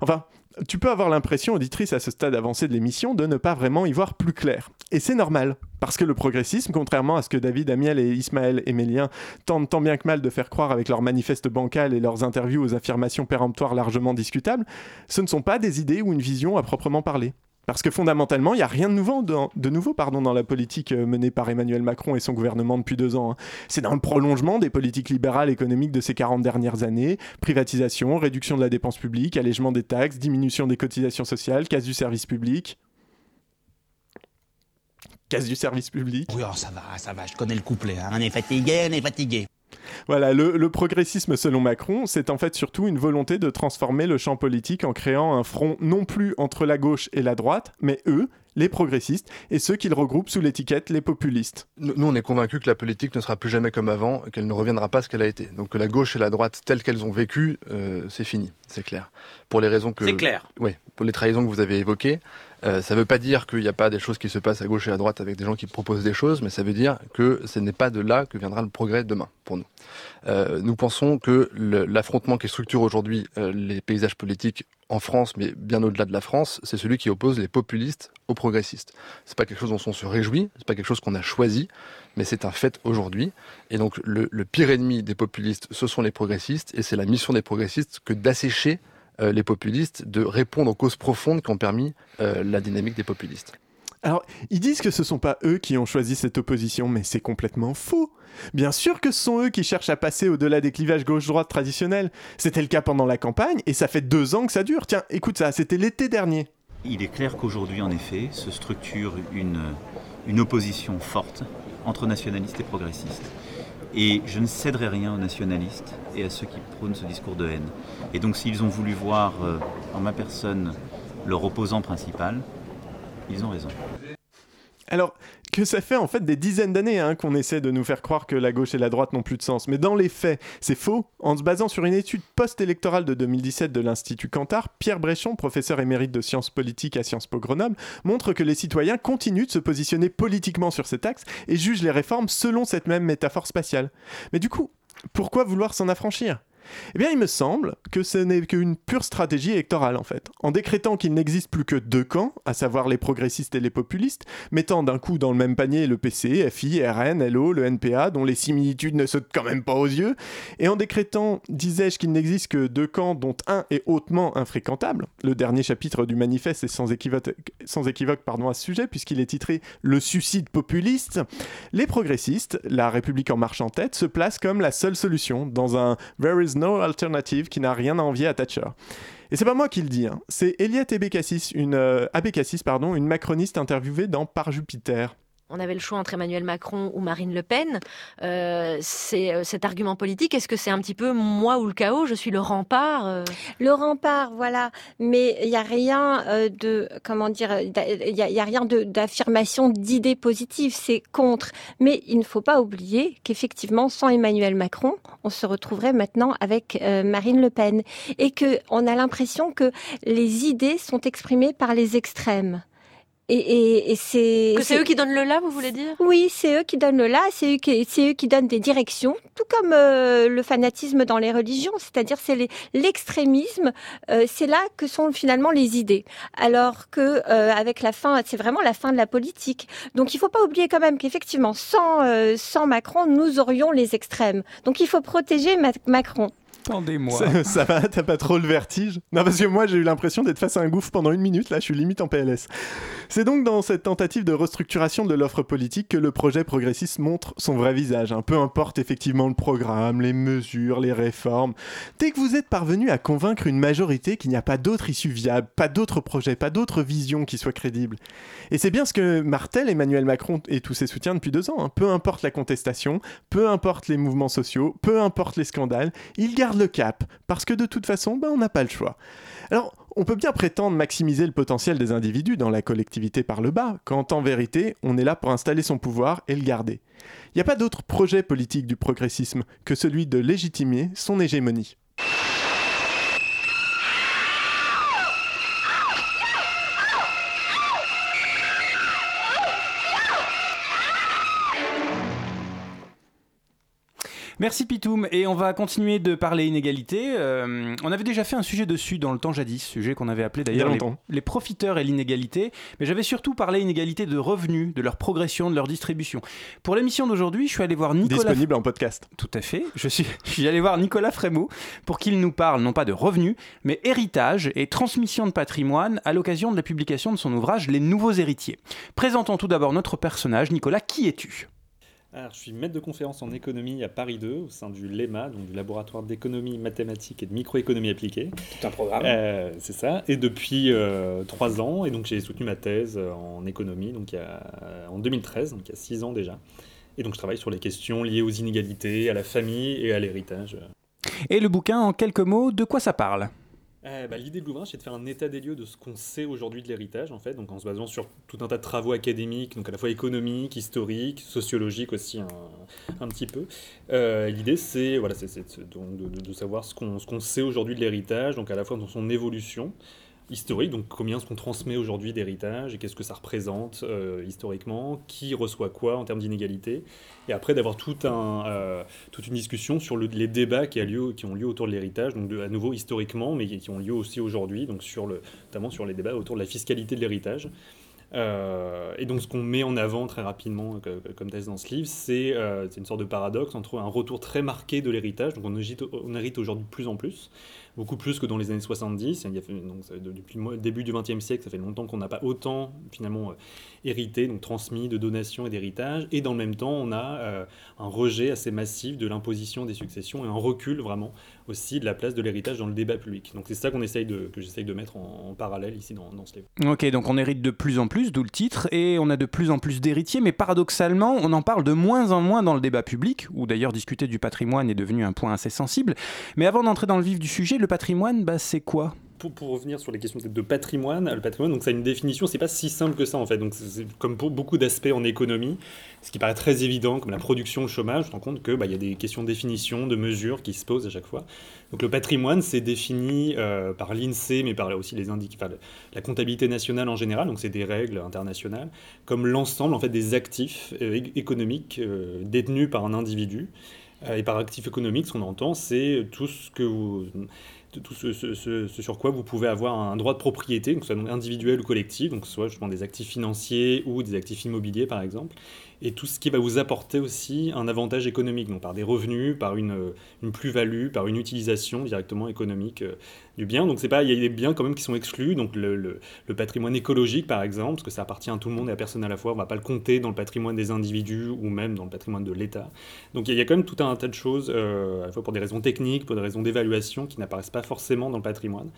Speaker 2: Enfin, tu peux avoir l'impression, auditrice, à ce stade avancé de l'émission, de ne pas vraiment y voir plus clair. Et c'est normal, parce que le progressisme, contrairement à ce que David, Amiel et Ismaël Emélien tentent tant bien que mal de faire croire avec leurs manifestes bancals et leurs interviews aux affirmations péremptoires largement discutables, ce ne sont pas des idées ou une vision à proprement parler. Parce que fondamentalement, il n'y a rien de nouveau, dans, la politique euh, menée par Emmanuel Macron et son gouvernement depuis deux ans. hein. C'est dans le prolongement des politiques libérales économiques de ces 40 dernières années. Privatisation, réduction de la dépense publique, allègement des taxes, diminution des cotisations sociales, casse du service public. Casse du service public.
Speaker 19: Oui, oh, ça va, ça va, je connais le couplet. hein. On est fatigué, on est fatigué.
Speaker 2: Voilà, le, le progressisme selon Macron, c'est en fait surtout une volonté de transformer le champ politique en créant un front non plus entre la gauche et la droite, mais eux, les progressistes, et ceux qu'ils regroupent sous l'étiquette les populistes.
Speaker 15: Nous, nous, on est convaincus que la politique ne sera plus jamais comme avant, qu'elle ne reviendra pas à ce qu'elle a été. Donc que la gauche et la droite, telles qu'elles ont vécu, euh, c'est fini, c'est clair. Pour les raisons que...
Speaker 14: C'est clair.
Speaker 15: Oui, pour les trahisons que vous avez évoquées. Euh, ça ne veut pas dire qu'il n'y a pas des choses qui se passent à gauche et à droite avec des gens qui proposent des choses, mais ça veut dire que ce n'est pas de là que viendra le progrès demain pour nous. Euh, nous pensons que l'affrontement qui structure aujourd'hui euh, les paysages politiques en France, mais bien au-delà de la France, c'est celui qui oppose les populistes aux progressistes. C'est pas quelque chose dont on se réjouit, c'est pas quelque chose qu'on a choisi, mais c'est un fait aujourd'hui. Et donc le pire ennemi des populistes, ce sont les progressistes, et c'est la mission des progressistes que d'assécher euh, les populistes, de répondre aux causes profondes qui ont permis euh, la dynamique des populistes.
Speaker 2: Alors, ils disent que ce sont pas eux qui ont choisi cette opposition, mais c'est complètement faux. Bien sûr que ce sont eux qui cherchent à passer au-delà des clivages gauche-droite traditionnels. C'était le cas pendant la campagne, et ça fait deux ans que ça dure. Tiens, écoute ça, c'était l'été dernier.
Speaker 20: Il est clair qu'aujourd'hui, en effet, se structure une, une opposition forte entre nationalistes et progressistes. Et je ne céderai rien aux nationalistes et à ceux qui prônent ce discours de haine. Et donc s'ils ont voulu voir euh, en ma personne leur opposant principal, ils ont raison.
Speaker 2: Alors que ça fait en fait des dizaines d'années hein, qu'on essaie de nous faire croire que la gauche et la droite n'ont plus de sens. Mais dans les faits, c'est faux. En se basant sur une étude post-électorale de 2017 de l'Institut Cantar, Pierre Bréchon, professeur émérite de sciences politiques à Sciences Po Grenoble, montre que les citoyens continuent de se positionner politiquement sur cet axe et jugent les réformes selon cette même métaphore spatiale. Mais du coup, pourquoi vouloir s'en affranchir? Eh bien, il me semble que ce n'est qu'une pure stratégie électorale, en fait. En décrétant qu'il n'existe plus que deux camps, à savoir les progressistes et les populistes, mettant d'un coup dans le même panier le PC, FI, RN, LO, le NPA, dont les similitudes ne sautent quand même pas aux yeux, et en décrétant, disais-je, qu'il n'existe que deux camps dont un est hautement infréquentable, le dernier chapitre du manifeste est sans équivoque, à ce sujet, puisqu'il est titré Le suicide populiste, les progressistes, la République en marche en tête, se placent comme la seule solution dans un There is no alternative qui n'a rien à envier à Thatcher. Et c'est pas moi qui le dis, hein. c'est Eliette Abécassis, une, euh, Abécassis, pardon, une macroniste interviewée dans Par Jupiter.
Speaker 21: On avait le choix entre Emmanuel Macron ou Marine Le Pen. Euh, c'est euh, cet argument politique. Est-ce que c'est un petit peu moi ou le chaos? Je suis le rempart. euh
Speaker 22: Le rempart, voilà. Mais il n'y a rien euh, de, comment dire, il y a rien d'affirmation d'idées positives. C'est contre. Mais il ne faut pas oublier qu'effectivement, sans Emmanuel Macron, on se retrouverait maintenant avec Marine Le Pen. Et que on a l'impression que les idées sont exprimées par les extrêmes. Et, et, et c'est
Speaker 21: Que c'est eux qui donnent le là, vous voulez dire?
Speaker 22: Oui, c'est eux qui donnent le là, c'est eux qui, c'est eux qui donnent des directions, tout comme euh, le fanatisme dans les religions, c'est-à-dire c'est l'extrémisme, euh, c'est là que sont finalement les idées. Alors que euh, avec la fin, c'est vraiment la fin de la politique. Donc il faut pas oublier quand même qu'effectivement, sans euh, sans Macron, nous aurions les extrêmes. Donc il faut protéger Ma- Macron.
Speaker 1: Attendez-moi.
Speaker 2: Ça, va, t'as pas trop le vertige? Non, parce que moi j'ai eu l'impression d'être face à un gouffre pendant une minute, là je suis limite en PLS. C'est donc dans cette tentative de restructuration de l'offre politique que le projet progressiste montre son vrai visage. hein. Peu importe effectivement le programme, les mesures, les réformes. Dès que vous êtes parvenu à convaincre une majorité qu'il n'y a pas d'autre issue viable, pas d'autre projet, pas d'autre vision qui soit crédible. Et c'est bien ce que martèle Emmanuel Macron et tous ses soutiens depuis deux ans. hein. Peu importe la contestation, peu importe les mouvements sociaux, peu importe les scandales, il le cap, parce que de toute façon, ben, on n'a pas le choix. Alors, on peut bien prétendre maximiser le potentiel des individus dans la collectivité par le bas, quand en vérité, on est là pour installer son pouvoir et le garder. Il n'y a pas d'autre projet politique du progressisme que celui de légitimer son hégémonie.
Speaker 1: Merci Pitoum. Et on va continuer de parler inégalité. Euh, on avait déjà fait un sujet dessus dans le temps jadis, sujet qu'on avait appelé d'ailleurs les, profiteurs et l'inégalité. Mais j'avais surtout parlé inégalité de revenus, de leur progression, de leur distribution. Pour l'émission d'aujourd'hui, je suis allé voir Nicolas.
Speaker 2: Disponible en podcast.
Speaker 1: Tout à fait. Je suis, <laughs> je suis allé voir Nicolas Frémaux pour qu'il nous parle non pas de revenus, mais héritage et transmission de patrimoine à l'occasion de la publication de son ouvrage Les Nouveaux Héritiers. Présentons tout d'abord notre personnage. Nicolas, qui es-tu?
Speaker 23: Alors, je suis maître de conférence en économie à Paris 2 au sein du LEMA, donc du laboratoire d'économie mathématique et de microéconomie appliquée.
Speaker 24: Tout un programme.
Speaker 23: Euh, c'est ça. Et depuis euh, trois ans, et donc j'ai soutenu ma thèse euh, en économie, donc il y a, en 2013, donc il y a six ans déjà. Et donc je travaille sur les questions liées aux inégalités, à la famille et à l'héritage.
Speaker 1: Et le bouquin, en quelques mots, de quoi ça parle?
Speaker 23: Euh, bah, L'idée de l'ouvrage, c'est de faire un état des lieux de ce qu'on sait aujourd'hui de l'héritage, en fait, donc en se basant sur tout un tas de travaux académiques, donc à la fois économiques, historiques, sociologiques aussi un, un petit peu. Euh, L'idée, c'est voilà, de, de- de- savoir ce qu'on qu'on sait aujourd'hui de l'héritage, donc à la fois dans son évolution historique, donc combien est-ce qu'on transmet aujourd'hui d'héritage et qu'est-ce que ça représente euh, historiquement, qui reçoit quoi en termes d'inégalité, et après d'avoir tout un, euh, toute une discussion sur le- les débats qui, a lieu, qui ont lieu autour de l'héritage, donc à nouveau historiquement, mais qui, ont lieu aussi aujourd'hui, donc sur le, notamment sur les débats autour de la fiscalité de l'héritage. Euh, et donc ce qu'on met en avant très rapidement co- comme thèse dans ce livre, c'est une sorte de paradoxe entre un retour très marqué de l'héritage, donc on on hérite aujourd'hui de plus en plus, beaucoup plus que dans les années 70, il y a fait- donc, ça depuis le début du XXe siècle, ça fait longtemps qu'on n'a pas autant finalement euh, hérité, donc transmis de donations et d'héritage, et dans le même temps on a euh, un rejet assez massif de l'imposition des successions et un recul vraiment aussi de la place de l'héritage dans le débat public. Donc c'est ça qu'on essaye de, que j'essaye de mettre en, en parallèle ici dans, dans ce livre.
Speaker 1: Ok, donc on hérite de plus en plus, d'où le titre, et on a de plus en plus d'héritiers, mais paradoxalement, on en parle de moins en moins dans le débat public, où d'ailleurs discuter du patrimoine est devenu un point assez sensible. Mais avant d'entrer dans le vif du sujet, le patrimoine, bah, c'est quoi
Speaker 23: pour, revenir sur les questions de patrimoine, le patrimoine, donc ça a une définition, c'est pas si simple que ça en fait. Donc comme pour beaucoup d'aspects en économie, ce qui paraît très évident, comme la production, le chômage, je me rends compte que bah, y a des questions de définition, de mesures qui se posent à chaque fois. Donc le patrimoine, c'est défini euh, par l'INSEE, mais par aussi les la comptabilité nationale en général, donc c'est des règles internationales, comme l'ensemble en fait des actifs euh, économiques euh, détenus par un individu. Et par actif économique, ce qu'on entend, c'est tout ce que vous tout ce, ce- sur quoi vous pouvez avoir un droit de propriété, que ce soit individuel ou collectif, donc soit justement des actifs financiers ou des actifs immobiliers par exemple, et tout ce qui va vous apporter aussi un avantage économique, donc par des revenus, par une, euh, une plus-value, par une utilisation directement économique euh, du bien. Donc c'est pas, il y a des biens quand même qui sont exclus, donc le, le- patrimoine écologique par exemple, parce que ça appartient à tout le monde et à personne à la fois, on va pas le compter dans le patrimoine des individus ou même dans le patrimoine de l'État. Donc il y a quand même tout un tas de choses, euh, à la fois pour des raisons techniques, pour des raisons d'évaluation qui n'apparaissent pas forcément dans le patrimoine.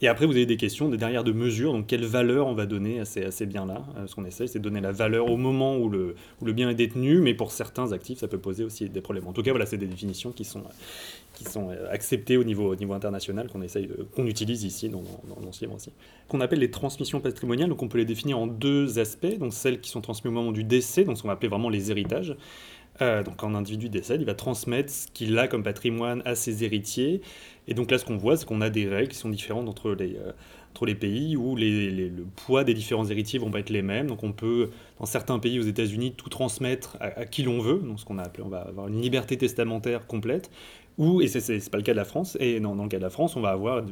Speaker 23: Et après, vous avez des questions de- derrière de mesures, donc quelle valeur on va donner à ces, à biens-là. Euh, ce qu'on essaye, c'est de donner la valeur au moment où le, où le bien est détenu, mais pour certains actifs, ça peut poser aussi des problèmes. En tout cas, voilà, c'est des définitions qui sont, qui sont euh, acceptées au niveau, au niveau international, qu'on essaye, qu'on utilise ici dans, dans, dans ce livre aussi. Qu'on appelle les transmissions patrimoniales, donc on peut les définir en deux aspects, donc celles qui sont transmises au moment du décès, donc ce qu'on va appeler vraiment les héritages. Euh, donc quand un individu décède, il va transmettre ce qu'il a comme patrimoine à ses héritiers. Et donc là, ce qu'on voit, c'est qu'on a des règles qui sont différentes entre les, euh, entre les pays où le poids des différents héritiers vont pas être les mêmes. Donc on peut, dans certains pays aux États-Unis, tout transmettre à, à qui l'on veut. Donc ce qu'on a appelé, on va avoir une liberté testamentaire complète. Ou, et c'est- c'est pas le cas de la France, et dans, le cas de la France, on va avoir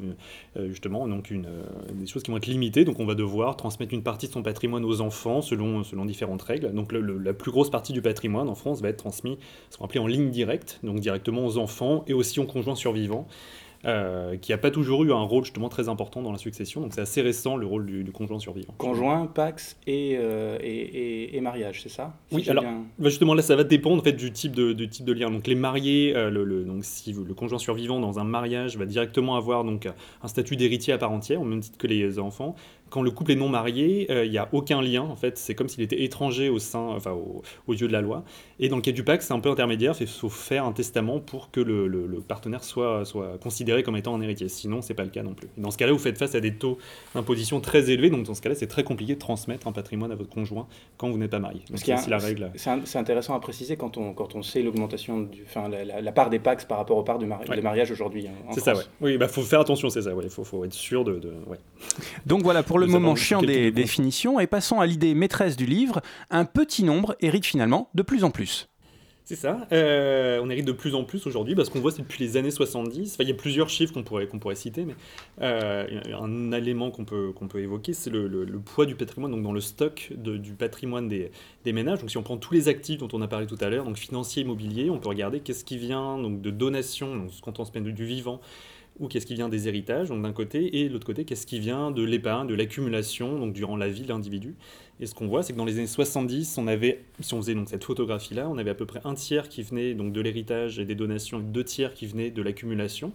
Speaker 23: euh, justement donc une, euh, des choses qui vont être limitées, donc on va devoir transmettre une partie de son patrimoine aux enfants selon, selon différentes règles. Donc la plus grosse partie du patrimoine en France va être transmis, ce qu'on appelle en ligne directe, donc directement aux enfants et aussi aux conjoints survivants. Euh, qui n'a pas toujours eu un rôle justement très important dans la succession, donc c'est assez récent le rôle du, du conjoint survivant.
Speaker 25: Conjoint, Pax et, euh, et, et- et mariage, c'est ça Si
Speaker 23: Oui, alors
Speaker 25: bien-
Speaker 23: bah, justement là, ça va dépendre en fait du type de, du type de lien. Donc les mariés, euh, le, le- donc si le conjoint survivant dans un mariage va directement avoir donc un statut d'héritier à part entière, au même titre que les enfants. Quand le couple est non marié, euh, il n'y a aucun lien. En fait, c'est comme s'il était étranger au sein, enfin au- aux yeux de la loi. Et dans le cas du pacte, c'est un peu intermédiaire. Il faut faire un testament pour que le, le- le partenaire soit, soit considéré comme étant un héritier. Sinon, c'est pas le cas non plus. Et dans ce cas-là, vous faites face à des taux d'imposition très élevés. Donc dans ce cas-là, c'est très compliqué de transmettre un patrimoine à votre conjoint quand vous n'êtes pas marié. Donc c'est la règle.
Speaker 25: Intéressant à préciser quand on, quand on sait l'augmentation, du- enfin la, la- la part des Pax par rapport aux parts de, mari-
Speaker 23: Ouais.
Speaker 25: de mariage aujourd'hui. hein,
Speaker 23: C'est ça, ouais. Oui, bah faut faire attention, c'est ça. Il faut, faut être sûr de. de- ouais.
Speaker 1: Donc voilà pour le
Speaker 23: De
Speaker 1: moment chiant des
Speaker 23: de
Speaker 1: définitions et passons à l'idée maîtresse du livre. Un petit nombre hérite finalement de plus en plus.
Speaker 23: C'est ça. Euh, on hérite de plus en plus aujourd'hui parce qu'on voit c'est depuis les années 70. Enfin, il y a plusieurs chiffres qu'on pourrait, qu'on pourrait citer, mais euh, un élément qu'on peut, qu'on peut évoquer, c'est le, le- le poids du patrimoine, donc dans le stock de- du patrimoine des, des ménages. Donc si on prend tous les actifs dont on a parlé tout à l'heure, donc financier, immobilier, on peut regarder qu'est-ce qui vient donc, de donations, donc quand on se met du vivant, ou qu'est-ce qui vient des héritages, donc d'un côté, et de l'autre côté, qu'est-ce qui vient de l'épargne, de l'accumulation, donc durant la vie de l'individu. Et ce qu'on voit, c'est que dans les années 70, on avait, si on faisait donc cette photographie-là, on avait à peu près un tiers qui venait donc de l'héritage et des donations, et deux tiers qui venaient de l'accumulation.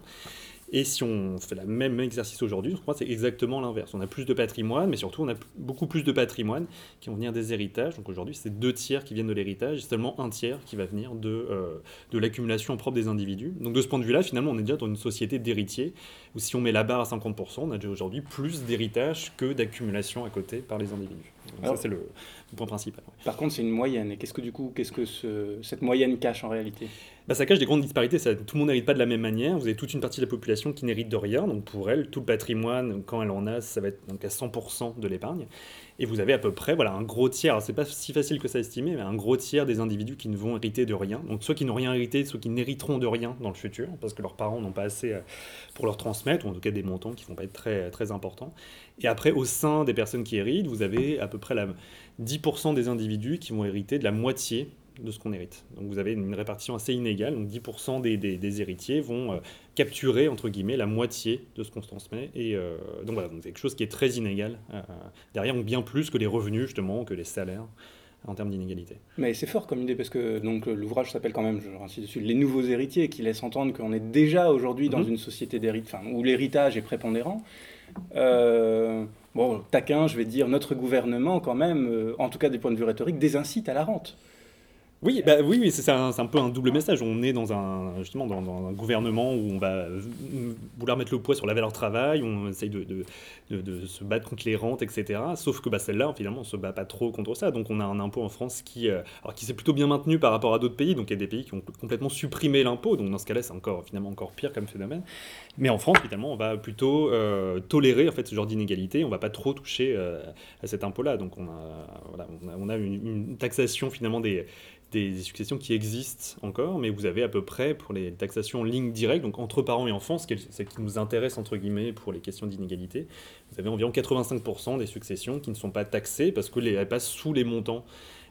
Speaker 23: Et si on fait le même exercice aujourd'hui, je crois que c'est exactement l'inverse. On a plus de patrimoine, mais surtout on a beaucoup plus de patrimoine qui vont venir des héritages. Donc aujourd'hui, c'est deux tiers qui viennent de l'héritage et seulement un tiers qui va venir de, euh, de l'accumulation propre des individus. Donc de ce point de vue-là, finalement, on est déjà dans une société d'héritiers, où si on met la barre à 50%, on a déjà aujourd'hui plus d'héritage que d'accumulation à côté par les individus. Donc
Speaker 25: Alors-
Speaker 23: ça, c'est le, le point principal. ouais.
Speaker 25: Par contre, c'est une moyenne. Et qu'est-ce que du coup, qu'est-ce que ce- cette moyenne cache en réalité?
Speaker 23: Bah, ça cache des grandes disparités. Ça, tout le monde n'hérite pas de la même manière. Vous avez toute une partie de la population qui n'hérite de rien. Donc pour elle, tout le patrimoine, quand elle en a, ça va être donc à 100% de l'épargne. Et vous avez à peu près voilà, un gros tiers. Alors, c'est pas si facile que ça à estimer, mais un gros tiers des individus qui ne vont hériter de rien. Donc soit qui n'ont rien hérité, soit qui n'hériteront de rien dans le futur, parce que leurs parents n'ont pas assez euh, pour leur transmettre, ou en tout cas des montants qui ne vont pas être très, très importants. Et après, au sein des personnes qui héritent, vous avez à peu près la 10% des individus qui vont hériter de la moitié de ce qu'on hérite. Donc vous avez une répartition assez inégale. Donc 10% des, des- des héritiers vont euh, capturer, entre guillemets, la moitié de ce qu'on se transmet. Et euh, donc voilà, donc c'est quelque chose qui est très inégal. euh, derrière, donc bien plus que les revenus, justement, que les salaires, en termes d'inégalité.
Speaker 25: Mais c'est fort comme idée parce que donc l'ouvrage s'appelle quand même, je insiste dessus, Les nouveaux héritiers, qui laisse entendre qu'on est déjà aujourd'hui dans
Speaker 23: Mhm.
Speaker 25: une société d'héritage, enfin, où l'héritage est prépondérant. Bon, taquin, je vais dire, notre gouvernement quand même, euh, en tout cas des points de vue rhétoriques, désincite à la rente.
Speaker 23: Oui, bah, oui, oui c'est un, peu un double message. On est dans un, justement dans, un gouvernement où on va vouloir mettre le poids sur la valeur travail, on essaye de, de, de- se battre contre les rentes, etc. Sauf que bah, celle-là, finalement, on se bat pas trop contre ça. Donc on a un impôt en France qui, euh, qui s'est plutôt bien maintenu par rapport à d'autres pays. Donc il y a des pays qui ont complètement supprimé l'impôt. Donc dans ce cas-là, c'est encore, finalement encore pire comme phénomène. Mais en France, finalement, on va plutôt euh, tolérer en fait, ce genre d'inégalité. On va pas trop toucher euh, à cet impôt-là. Donc on a, voilà, on a, une taxation finalement des, des, successions qui existent encore, mais vous avez à peu près pour les taxations ligne directe, donc entre parents et enfants, ce qui, ce qui nous intéresse entre guillemets pour les questions d'inégalité, vous avez environ 85% des successions qui ne sont pas taxées parce qu'elles passent sous les montants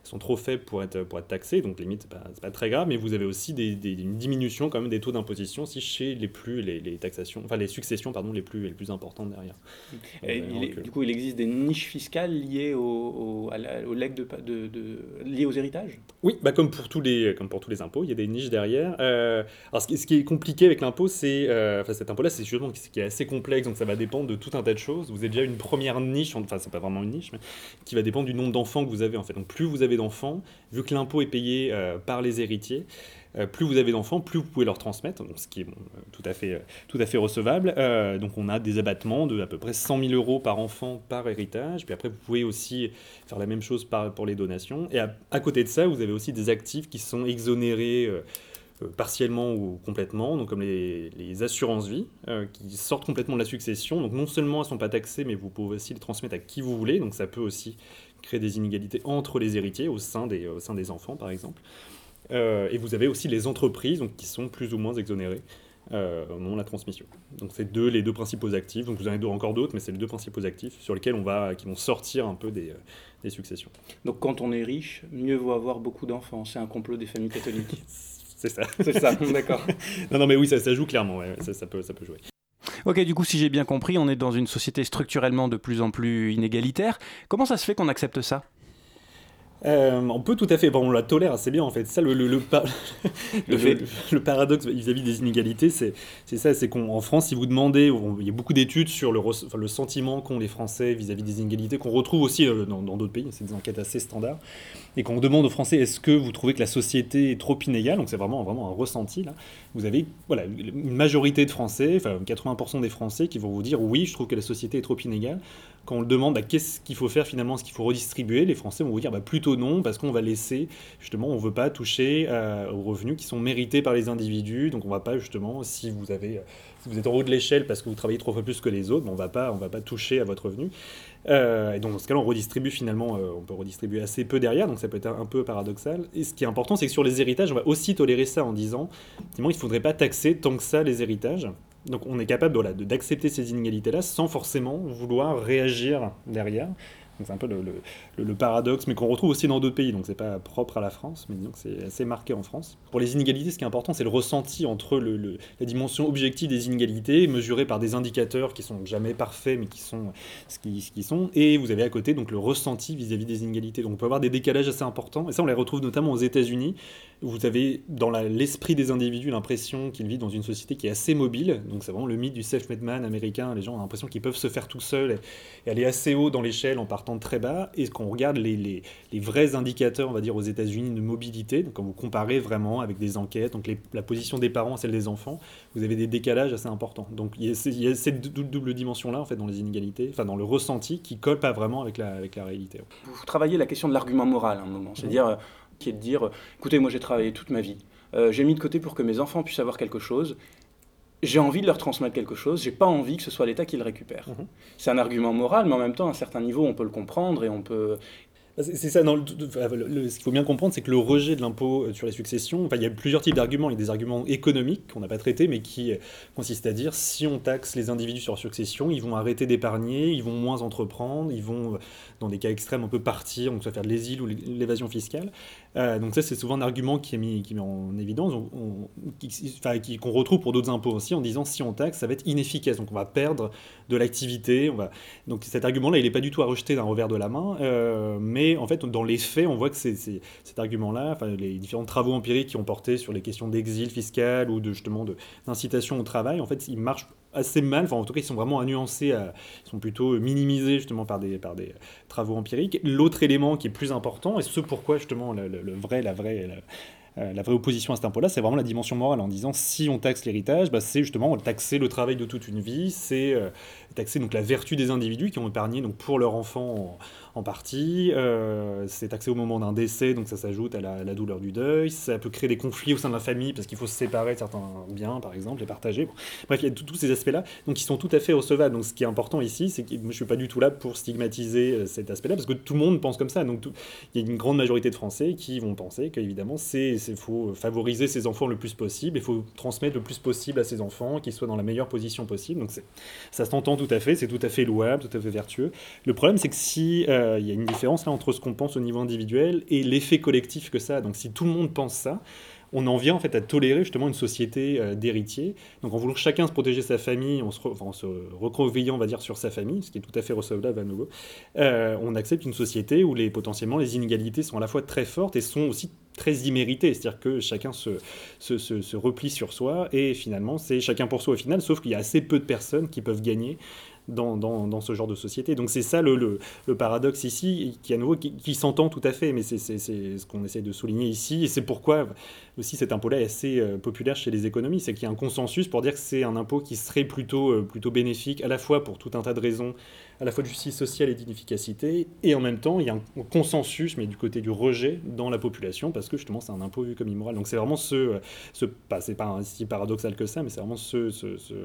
Speaker 23: sont trop faibles pour être, pour être taxées, donc limite, c'est pas, c'est pas très grave, mais vous avez aussi des, des- une diminution quand même des taux d'imposition si chez les plus, les, les taxations, enfin les successions, pardon, les plus, les plus importantes derrière.
Speaker 25: Et il du coup, il existe des niches fiscales liées au, au, la- au de, de- liées aux héritages?
Speaker 23: Oui, bah comme, pour tous les, comme pour tous les impôts, il y a des niches derrière. Euh, alors ce qui, ce qui est compliqué avec l'impôt, c'est, euh, enfin cet impôt-là, c'est justement ce qui est assez complexe, donc ça va dépendre de tout un tas de choses. Vous avez déjà une première niche, enfin c'est pas vraiment une niche, mais qui va dépendre du nombre d'enfants que vous avez en fait. Donc plus vous avez d'enfants, vu que l'impôt est payé euh, par les héritiers, euh, plus vous avez d'enfants, plus vous pouvez leur transmettre, ce qui est euh, tout, à fait, tout à fait recevable. Donc on a des abattements de à peu près 100 000 euros par enfant par héritage. Puis après, vous pouvez aussi faire la même chose pour les donations. Et à, côté de ça, vous avez aussi des actifs qui sont exonérés. partiellement ou complètement, donc comme les, assurances-vie, qui sortent complètement de la succession. Donc non seulement elles ne sont pas taxées, mais vous pouvez aussi les transmettre à qui vous voulez, donc ça peut aussi créer des inégalités entre les héritiers au sein des, au sein des enfants, par exemple. Euh, et vous avez aussi les entreprises donc, qui sont plus ou moins exonérées euh, au moment de la transmission. Donc c'est deux, les deux principaux actifs. Donc vous en avez encore d'autres, mais c'est les deux principaux actifs sur lesquels on va, qui vont sortir un peu des, euh, des successions.
Speaker 25: Donc quand on est riche, mieux vaut avoir beaucoup d'enfants. C'est un complot des familles catholiques. <laughs>
Speaker 23: c'est ça.
Speaker 25: C'est ça, d'accord. <laughs>
Speaker 23: non, non, mais oui, ça, ça joue clairement. ouais, ça, ça peut, ça peut jouer.
Speaker 1: Ok, du coup, si j'ai bien compris, on est dans une société structurellement de plus en plus inégalitaire. Comment ça se fait qu'on accepte ça?
Speaker 23: Euh, on peut tout à fait, bon, on la tolère assez bien en fait. Ça, le, le, le, par- <laughs> le-
Speaker 1: fait.
Speaker 23: le- le paradoxe vis-à-vis des inégalités, c'est ça, c'est qu'en France, si vous demandez, on- il y a beaucoup d'études sur le, res- enfin, le sentiment qu'ont les Français vis-à-vis des inégalités, qu'on retrouve aussi euh, dans dans d'autres pays, c'est des enquêtes assez standards, et quand on demande aux Français, est-ce que vous trouvez que la société est trop inégale, donc c'est vraiment, vraiment un ressenti là, vous avez voilà, une majorité de Français, enfin 80% des Français qui vont vous dire oui, je trouve que la société est trop inégale. Quand on le demande bah, qu'est-ce qu'il faut faire finalement, ce qu'il faut redistribuer, les Français vont vous dire bah, plutôt non, parce qu'on va laisser, justement, on ne veut pas toucher euh, aux revenus qui sont mérités par les individus, donc on va pas justement, si vous êtes en haut de l'échelle parce que vous travaillez trois fois plus que les autres, bah, on on va pas toucher à votre revenu. Euh, et donc dans ce cas-là, on redistribue finalement, euh, on peut redistribuer assez peu derrière, donc ça peut être un, peu paradoxal. Et ce qui est important, c'est que sur les héritages, on va aussi tolérer ça en disant, il ne faudrait pas taxer tant que ça les héritages. Donc on est capable d'accepter ces inégalités-là sans forcément vouloir réagir derrière. C'est un peu le, le- le- paradoxe, mais qu'on retrouve aussi dans d'autres pays. Donc c'est pas propre à la France, mais c'est assez marqué en France. Pour les inégalités, ce qui est important, c'est le ressenti entre le- la dimension objective des inégalités, mesurée par des indicateurs qui sont jamais parfaits, mais qui sont ce qui, ce qui sont. Et vous avez à côté donc le ressenti vis-à-vis des inégalités. Donc on peut avoir des décalages assez importants. Et ça, on les retrouve notamment aux États-Unis. Vous avez dans l'esprit des individus l'impression qu'ils vivent dans une société qui est assez mobile. Donc c'est vraiment le mythe du self-made man américain. Les gens ont l'impression qu'ils peuvent se faire tout seuls et, aller assez haut dans l'échelle en partant de très bas. Et quand on regarde les, vrais indicateurs, on va dire aux États-Unis de mobilité, donc quand vous comparez vraiment avec des enquêtes, donc la position des parents à celle des enfants, vous avez des décalages assez importants. Donc il y a, cette dou- double dimension-là en fait dans les inégalités, enfin dans le ressenti qui colle pas vraiment avec la, avec la réalité.
Speaker 25: Vous travaillez la question de l'argument moral à un moment, c'est-à-dire qui est de dire, euh, écoutez, moi j'ai travaillé toute ma vie, Euh, j'ai mis de côté pour que mes enfants puissent avoir quelque chose, j'ai envie de leur transmettre quelque chose, j'ai pas envie que ce soit l'État qui le récupère. C'est un argument moral, mais en même temps, à un certain niveau, on peut le comprendre et on peut...
Speaker 23: Bah, C'est ça, non, le- le- ce qu'il faut bien comprendre, c'est que le rejet de l'impôt euh, sur les successions, enfin, il y a plusieurs types d'arguments. Il y a des arguments économiques qu'on n'a pas traités, mais qui consistent à dire si on taxe les individus sur leur succession, ils vont arrêter d'épargner, ils vont moins entreprendre, ils vont, dans des cas extrêmes, un peu partir, donc soit faire de l'exil ou l'é- l'évasion fiscale. Euh, donc ça, c'est souvent un argument qui est mis, qui est en évidence, qu'on retrouve pour d'autres impôts aussi, en disant si on taxe, ça va être inefficace, donc on va perdre de l'activité. Donc cet argument-là, il n'est pas du tout à rejeter d'un revers de la main, euh, mais en fait, dans les faits, on voit que c'est, cet argument-là, les différents travaux empiriques qui ont porté sur les questions d'exil fiscal ou de, justement de, d'incitation au travail, en fait, ils marchent assez mal, enfin en tout cas ils sont vraiment à nuancer, à- ils sont plutôt minimisés justement par des, par des travaux empiriques. L'autre élément qui est plus important, et ce pourquoi justement le, vrai, la vraie... la- euh, vraie opposition à cet impôt-là, c'est vraiment la dimension morale, en disant si on taxe l'héritage, bah, c'est justement taxer le travail de toute une vie, c'est euh, taxer donc la vertu des individus qui ont épargné donc pour leur enfant en, partie, euh, c'est taxé au moment d'un décès, donc ça s'ajoute à la, douleur du deuil, ça peut créer des conflits au sein de la famille parce qu'il faut se séparer de certains biens, par exemple, les partager. Bref, il y a tous ces aspects-là, donc qui sont tout à fait recevables. Donc ce qui est important ici, c'est que je suis pas du tout là pour stigmatiser euh, cet aspect-là parce que tout le monde pense comme ça. Donc il y a une grande majorité de Français qui vont penser qu'évidemment c'est faut favoriser ses enfants le plus possible, il faut transmettre le plus possible à ses enfants, qu'ils soient dans la meilleure position possible. Donc ça s'entend tout à fait, c'est tout à fait louable, tout à fait vertueux. Le problème c'est que si euh, il y a une différence là entre ce qu'on pense au niveau individuel et l'effet collectif que ça a. Donc si tout le monde pense ça, on en vient en fait à tolérer justement une société euh, d'héritiers. Donc en voulant chacun se protéger sa famille, en se, re- on va dire, sur sa famille, ce qui est tout à fait recevable à nouveau, euh, on accepte une société où les, potentiellement les inégalités sont à la fois très fortes et sont aussi très imméritées. C'est-à-dire que chacun se replie sur soi et finalement c'est chacun pour soi au final, sauf qu'il y a assez peu de personnes qui peuvent gagner dans, dans, dans ce genre de société. Donc c'est ça le, le, le paradoxe ici, qui à nouveau qui, qui s'entend tout à fait, mais c'est ce qu'on essaie de souligner ici, et c'est pourquoi aussi cet impôt-là est assez euh, populaire chez les économistes, c'est qu'il y a un consensus pour dire que c'est un impôt qui serait plutôt, euh, plutôt bénéfique, à la fois pour tout un tas de raisons, à la fois de justice sociale et d'inefficacité, et en même temps, il y a un consensus, mais du côté du rejet dans la population, parce que justement, c'est un impôt vu comme immoral. Donc c'est vraiment ce, ce pas, c'est pas si paradoxal que ça, mais c'est vraiment ce, ce, ce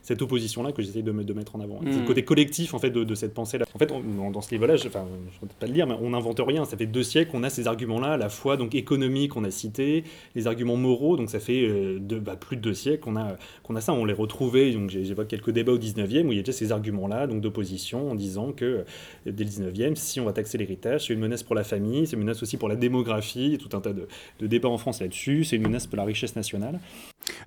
Speaker 23: cette opposition-là que j'essaie de, de, mettre en avant. C'est le
Speaker 25: Mm.
Speaker 23: côté collectif en fait de, de cette pensée-là. En fait, on- dans ce livre-là, je, enfin, je ne pas le dire, mais on n'invente rien. Ça fait deux siècles qu'on a ces arguments-là, à la fois donc économiques, on a cité, les arguments moraux. Donc ça fait euh, de, bah, plus de deux siècles qu'on a qu'on a ça. On les retrouvait. Donc j'évoque quelques débats au 19e où il y a déjà ces arguments-là, donc d'opposition, en disant que euh, dès le 19e, si on va taxer l'héritage, c'est une menace pour la famille, c'est une menace aussi pour la démographie. Tout un tas de, de débats en France là-dessus. C'est une menace pour la richesse nationale.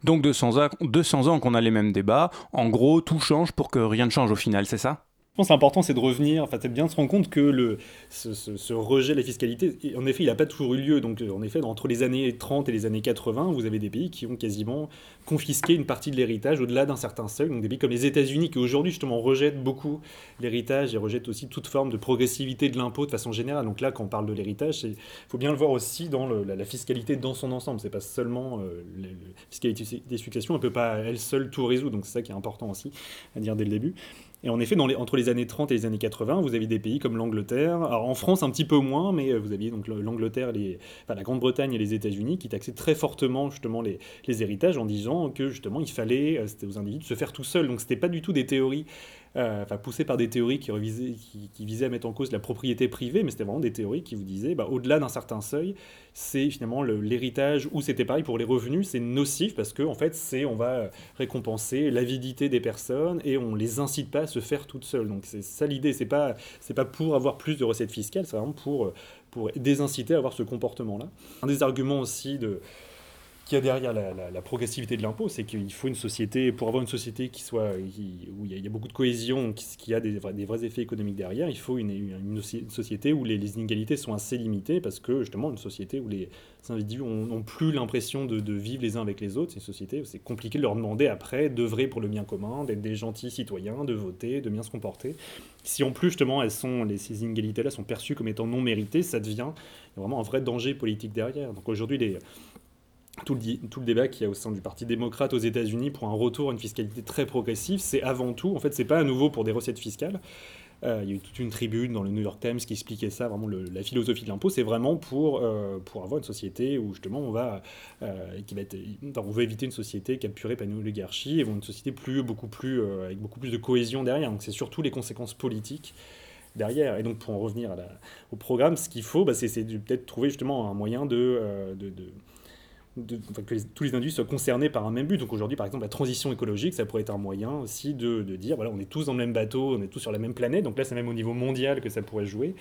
Speaker 1: Donc 200 ans, 200 ans qu'on a les mêmes débats. En gros, tout change pour que rien ne change au final, c'est ça?
Speaker 23: Je pense que l'important, c'est de revenir, enfin, c'est bien de se rendre compte que le, ce, rejet de la fiscalité, en effet, il n'a pas toujours eu lieu. Donc, euh, en effet, entre les années 30 et les années 80, vous avez des pays qui ont quasiment confisqué une partie de l'héritage au-delà d'un certain seuil. Donc, des pays comme les États-Unis, qui aujourd'hui, justement, rejettent beaucoup l'héritage et rejettent aussi toute forme de progressivité de l'impôt de façon générale. Donc, là, quand on parle de l'héritage, il faut bien le voir aussi dans la, fiscalité dans son ensemble. C'est pas seulement euh, la fiscalité des successions, elle peut pas elle seule tout résoudre. Donc, c'est ça qui est important aussi à dire dès le début. Et en effet, entre les années 30 et les années 80, vous avez des pays comme l'Angleterre. En France, un petit peu moins, mais euh, vous aviez donc le- l'Angleterre, la Grande-Bretagne et les États-Unis qui taxaient très fortement justement les, héritages en disant que justement il fallait, euh, aux individus se faire tout seul. Donc c'était pas du tout des théories, enfin poussées par des théories qui, visaient à mettre en cause la propriété privée, mais c'était vraiment des théories qui vous disaient, bah, au-delà d'un certain seuil, c'est finalement le- l'héritage, ou c'était pareil pour les revenus, c'est nocif parce que en fait, c'est on va récompenser l'avidité des personnes et on les incite pas à se faire toutes seules. Donc c'est ça l'idée, c'est pas pas pour avoir plus de recettes fiscales, c'est vraiment pour pour désinciter à avoir ce comportement-là. Un des arguments aussi de qu'il y a derrière la, progressivité de l'impôt, c'est qu'il faut une société, pour avoir une société qui soit, où il y, a, beaucoup de cohésion, qui, qui a des, vrais- effets économiques derrière, il faut une, une- une soci- une société où les, inégalités sont assez limitées, parce que justement, une société où les individus n'ont plus l'impression de, vivre les uns avec les autres, c'est une société où c'est compliqué de leur demander après d'œuvrer pour le bien commun, d'être des gentils citoyens, de voter, de bien se comporter. Si en plus, justement, elles sont, les, ces inégalités-là sont perçues comme étant non méritées, ça devient vraiment un vrai danger politique derrière. Donc aujourd'hui, les tout le, tout le débat qu'il y a au sein du Parti démocrate aux États-Unis pour un retour à une fiscalité très progressive, c'est avant tout, en fait, c'est pas à nouveau pour des recettes fiscales. Euh, il y a eu toute une tribune dans le New York Times qui expliquait ça, vraiment la philosophie de l'impôt, c'est vraiment pour, euh, pour avoir une société où justement on va, euh, on veut éviter une société capturée par une oligarchie et une société plus, beaucoup plus, avec beaucoup plus de cohésion derrière. Donc c'est surtout les conséquences politiques derrière. Et donc pour en revenir au programme, ce qu'il faut, bah, c'est peut-être trouver justement un moyen de- que tous les individus soient concernés par un même but. Donc aujourd'hui, par exemple, la transition écologique, ça pourrait être un moyen aussi de, dire, voilà, on est tous dans le même bateau, on est tous sur la même planète. Donc là, c'est même au niveau mondial que ça pourrait jouer.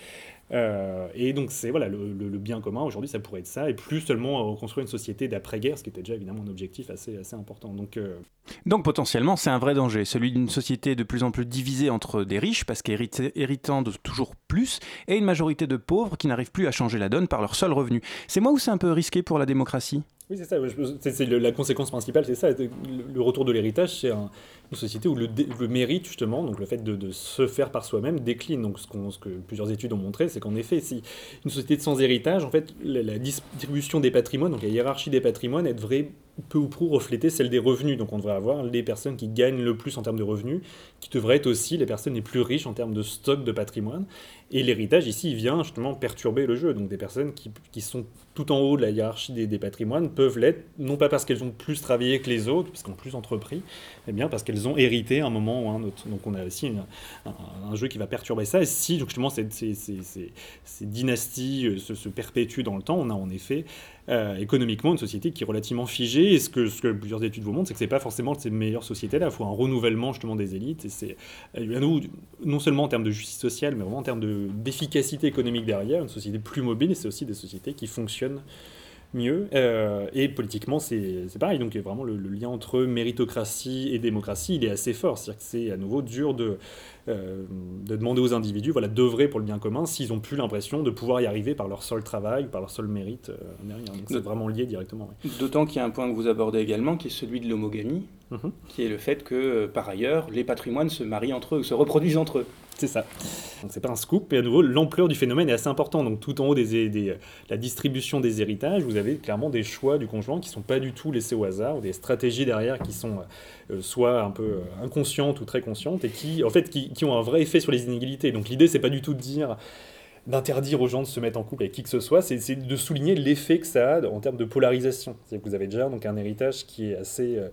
Speaker 23: Euh, et donc c'est voilà le, bien commun aujourd'hui, ça pourrait être ça, et plus seulement reconstruire une société d'après-guerre, ce qui était déjà évidemment un objectif assez, important. Donc euh,
Speaker 1: Donc potentiellement, c'est un vrai danger, celui d'une société de plus en plus divisée entre des riches, parce qu'héritant de toujours plus, et une majorité de pauvres qui n'arrivent plus à changer la donne par leur seul revenu. C'est moi ou c'est un peu risqué pour la démocratie?
Speaker 23: Oui, c'est ça. C'est la conséquence principale, c'est ça. Le retour de l'héritage, c'est un- une société où le, mérite, justement, donc le fait de, se faire par soi-même, décline. Donc, ce, que plusieurs études ont montré, c'est qu'en effet, si une société sans héritage, en fait, la, distribution des patrimoines, donc la hiérarchie des patrimoines, elle devrait peu ou prou refléter celle des revenus. Donc, on devrait avoir les personnes qui gagnent le plus en termes de revenus, qui devraient être aussi les personnes les plus riches en termes de stock de patrimoine. Et l'héritage, ici, vient justement perturber le jeu. Donc, des personnes qui, sont tout en haut de la hiérarchie des, patrimoines peuvent l'être, non pas parce qu'elles ont plus travaillé que les autres, parce qu'elles ont plus entrepris, mais bien parce qu'elles ont hérité à un moment ou un autre. Donc on a aussi un, jeu qui va perturber ça. Et si justement ces, ces- dynasties euh, se, se perpétuent dans le temps, on a en effet euh, économiquement une société qui est relativement figée. Et ce que, ce que plusieurs études vous montrent, c'est que c'est pas forcément ces meilleures sociétés-là. Il faut un renouvellement justement des élites. Et c'est euh, non seulement en termes de justice sociale, mais vraiment en termes de- d'efficacité économique derrière, une société plus mobile. Et c'est aussi des sociétés qui fonctionnent mieux. Euh, et politiquement, c'est pareil. Donc vraiment, le, le lien entre méritocratie et démocratie, il est assez fort. C'est-à-dire que c'est à nouveau dur de, euh, de demander aux individus voilà, d'œuvrer pour le bien commun s'ils n'ont plus l'impression de pouvoir y arriver par leur seul travail par leur seul mérite euh, derrière. Donc c'est vraiment lié directement.
Speaker 25: D'autant qu'il y a un point que vous abordez également, qui est celui de l'homogamie.
Speaker 23: Mhm.
Speaker 25: qui est le fait que, par ailleurs, les patrimoines se marient entre eux, se reproduisent entre eux.
Speaker 23: C'est ça. Donc c'est pas un scoop, mais à nouveau, l'ampleur du phénomène est assez importante. Donc tout en haut des, des- la distribution des héritages, vous avez clairement des choix du conjoint qui sont pas du tout laissés au hasard, ou des stratégies derrière qui sont euh, soit un peu euh, inconscientes ou très conscientes, et qui, qui ont un vrai effet sur les inégalités. Donc l'idée, c'est pas du tout de dire d'interdire aux gens de se mettre en couple avec qui que ce soit, c'est c'est de souligner l'effet que ça a en termes de polarisation. C'est-à-dire que vous avez déjà donc un héritage qui est assez euh,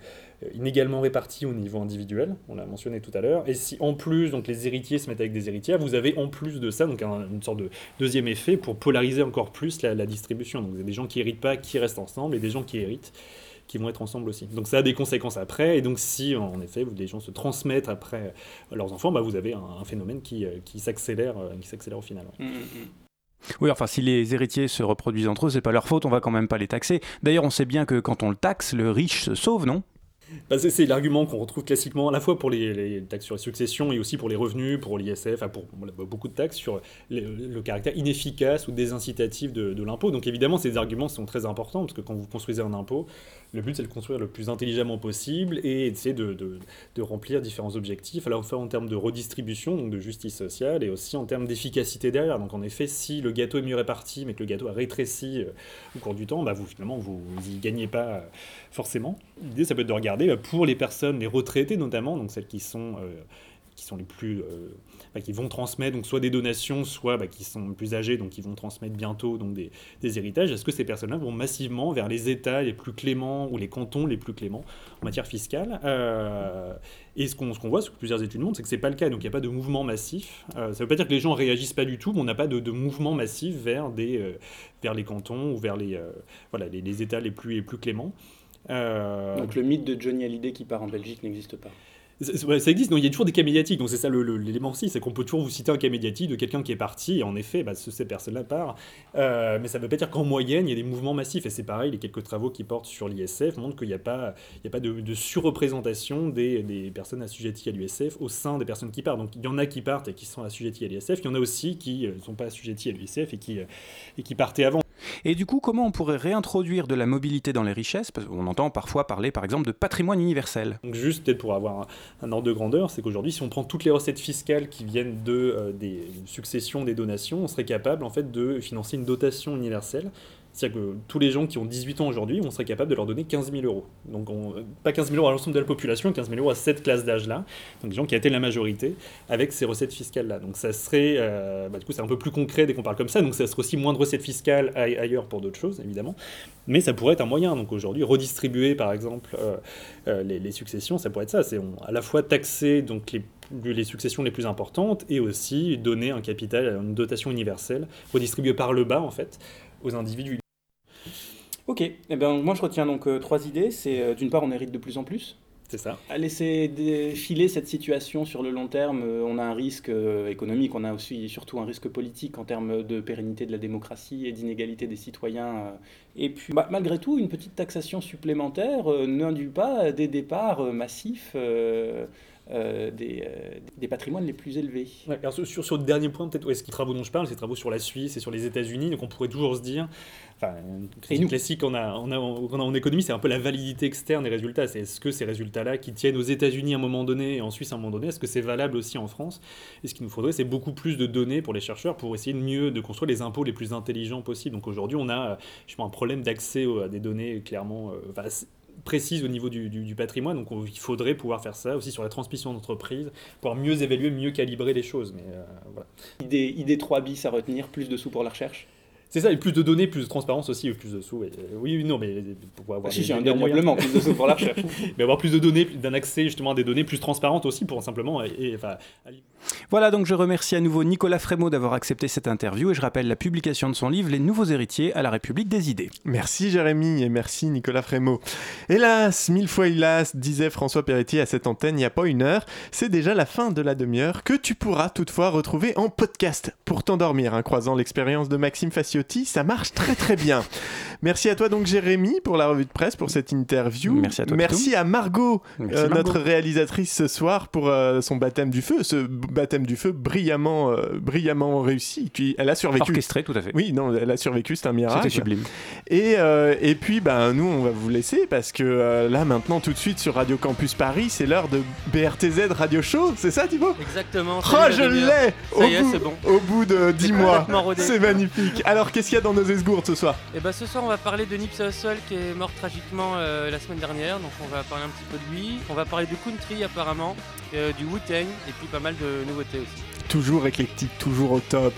Speaker 23: inégalement réparti au niveau individuel, on l'a mentionné tout à l'heure, et si en plus donc les héritiers se mettent avec des héritières, vous avez en plus de ça donc un- une sorte de deuxième effet pour polariser encore plus la, la distribution. Donc vous avez des gens qui héritent pas, qui restent ensemble, et des gens qui héritent qui vont être ensemble aussi. Donc ça a des conséquences après, et donc si en effet les gens se transmettent après leurs enfants, bah, vous avez un, un phénomène qui, euh, qui s'accélère, euh, qui s'accélère au final. ouais.
Speaker 1: Oui, enfin, si les héritiers se reproduisent entre eux, c'est pas leur faute, on va quand même pas les taxer. D'ailleurs, on sait bien que quand on le taxe, le riche se sauve, non?
Speaker 23: Bah, c'est- l'argument qu'on retrouve classiquement à la fois pour les, taxes sur les successions et aussi pour les revenus, pour l'ISF, pour beaucoup de taxes sur le, caractère inefficace ou désincitatif de, l'impôt. Donc évidemment, ces arguments sont très importants parce que quand vous construisez un impôt, le but c'est de le construire le plus intelligemment possible et de, de remplir différents objectifs, à la fois en termes de redistribution, donc de justice sociale, et aussi en termes d'efficacité derrière. Donc en effet, si le gâteau est mieux réparti, mais que le gâteau a rétréci euh, au cours du temps, bah, vous finalement vous n'y gagnez pas euh, forcément. L'idée, ça peut être de regarder bah, pour les personnes, les retraités notamment, donc celles qui sont euh, qui sont les plus euh, bah, qui vont transmettre donc soit des donations soit bah, qui sont plus âgés donc qui vont transmettre bientôt donc des, des héritages est-ce que ces personnes-là vont massivement vers les États les plus cléments ou les cantons les plus cléments en matière fiscale Euh, et ce qu'on ce qu'on voit sur plusieurs études montrent c'est que c'est pas le cas donc il n'y a pas de mouvement massif Euh, ça veut pas dire que les gens réagissent pas du tout mais on n'a pas de, mouvement massif vers des euh, vers les cantons ou vers les euh, voilà les, États les plus les plus cléments Euh,
Speaker 25: Donc le mythe de Johnny Hallyday qui part en Belgique n'existe pas.
Speaker 23: ça existe, donc il y a toujours des cas médiatiques, donc c'est ça l'élément aussi, c'est qu'on peut toujours vous citer un cas médiatique de quelqu'un qui est parti, et en effet, bah, ce- ces personnes-là partent, Euh, mais ça ne veut pas dire qu'en moyenne, il y a des mouvements massifs, et c'est pareil, les quelques travaux qui portent sur l'ISF montrent qu'il n'y a pas, il y a pas de, de surreprésentation des, des personnes assujetties à l'ISF au sein des personnes qui partent. Donc il y en a qui partent et qui sont assujetties à l'ISF, il y en a aussi qui ne sont pas assujetties à l'ISF et qui, euh, et qui partaient avant.
Speaker 1: Et du coup, comment on pourrait réintroduire de la mobilité dans les richesses? Qu'on entend parfois parler, par exemple, de patrimoine universel.
Speaker 23: Donc juste peut-être pour avoir un, un ordre de grandeur, c'est qu'aujourd'hui, si on prend toutes les recettes fiscales qui viennent de euh, des successions des donations, on serait capable en fait de financer une dotation universelle. C'est-à-dire que tous les gens qui ont 18 ans aujourd'hui, on serait capable de leur donner 15 000 euros. Donc on- pas 15 000 euros à l'ensemble de la population, 15 000 euros à cette classe d'âge-là. Donc des gens qui atteignent la majorité avec ces recettes fiscales-là. Donc ça serait, euh, bah, du coup c'est un peu plus concret dès qu'on parle comme ça. Donc ça serait aussi moins de recettes fiscales ai- ailleurs pour d'autres choses, évidemment. Mais ça pourrait être un moyen. Donc aujourd'hui, redistribuer par exemple euh, euh, les, successions, ça pourrait être ça. C'est à la fois taxer donc les, successions les plus importantes et aussi donner un capital, une dotation universelle, redistribuer par le bas en fait aux individus.
Speaker 25: Ok, eh ben, moi je retiens donc euh, trois idées. C'est euh, d'une part, on hérite de plus en plus.
Speaker 23: C'est ça.
Speaker 25: À laisser défiler cette situation sur le long terme, euh, on a un risque économique, on a aussi surtout un risque politique en termes de pérennité de la démocratie et d'inégalité des citoyens. Et puis, bah, malgré tout, une petite taxation supplémentaire n'induit pas des départs massifs euh, euh, des, euh, des patrimoines les plus élevés.
Speaker 23: Ouais, alors sur, sur, le dernier point, peut-être, ouais, ce qui travaux dont je parle, c'est travaux sur la Suisse et sur les États-Unis. Donc on pourrait toujours se dire, enfin, une classique qu'on a, on a, on a en économie, c'est un peu la validité externe des résultats. C'est est-ce que ces résultats-là qui tiennent aux États-Unis à un moment donné et en Suisse à un moment donné, est-ce que c'est valable aussi en France? Et ce qu'il nous faudrait, c'est beaucoup plus de données pour les chercheurs pour essayer de mieux de construire les impôts les plus intelligents possibles. Donc aujourd'hui, on a, je pense, un problème d'accès à des données clairement. euh, enfin, précises au niveau du, du- du patrimoine, donc on- il faudrait pouvoir faire ça aussi sur la transmission d'entreprise, pouvoir mieux évaluer, mieux calibrer les choses. Mais euh, voilà.
Speaker 25: Idée, idée 3 bis à retenir, plus de sous pour la recherche?
Speaker 23: C'est ça, et plus de données, plus de transparence aussi, et plus de sous. et- euh, oui, oui, non, mais pour avoir
Speaker 25: Ah, si,
Speaker 23: des-
Speaker 25: j'ai un
Speaker 23: moyens.
Speaker 25: plus de sous pour la recherche. <laughs>
Speaker 23: mais avoir plus de données, d'un accès justement à des données plus transparentes aussi, pour simplement. Et, et, enfin,
Speaker 1: Voilà, donc je remercie à nouveau Nicolas Frémaux d'avoir accepté cette interview et je rappelle la publication de son livre Les nouveaux héritiers à la République des idées.
Speaker 2: Merci Jérémy et merci Nicolas Frémaux. Hélas, mille fois hélas, disait François Perretti à cette antenne il n'y a pas une heure, c'est déjà la fin de la demi-heure que tu pourras toutefois retrouver en podcast pour t'endormir, hein, croisant l'expérience de Maxime Faciotti Ciotti, ça marche très très bien. Merci à toi donc Jérémy pour la revue de presse, pour cette interview.
Speaker 1: Merci à toi,
Speaker 2: Merci à Margot,
Speaker 1: Merci,
Speaker 2: euh,
Speaker 1: Margot.
Speaker 2: notre réalisatrice ce soir pour euh, son baptême du feu, ce baptême du feu brillamment, euh, brillamment réussi. Puis elle a survécu.
Speaker 1: Orchestré, tout à fait.
Speaker 2: Oui, non, elle a survécu, c'est un miracle.
Speaker 1: C'était sublime.
Speaker 2: Et, euh, et puis, ben, nous, on va vous laisser parce que euh, là, maintenant, tout de suite sur Radio Campus Paris, c'est l'heure de BRTZ Radio Show, c'est ça, Thibaut?
Speaker 24: Exactement.
Speaker 2: Oh, je l'ai
Speaker 24: Ça
Speaker 2: au,
Speaker 24: y est,
Speaker 2: bout,
Speaker 24: c'est bon.
Speaker 2: au bout de 10
Speaker 24: C'est
Speaker 2: mois. C'est magnifique. Alors, qu'est-ce qu'il y a dans nos esgourdes ce soir
Speaker 24: Et bah ce soir on va parler de Nipsey Hussle qui est mort tragiquement euh, la semaine dernière, donc on va parler un petit peu de lui. On va parler de country apparemment, euh, du Wu-Tang et puis pas mal de nouveautés aussi.
Speaker 2: Toujours éclectique, toujours au top.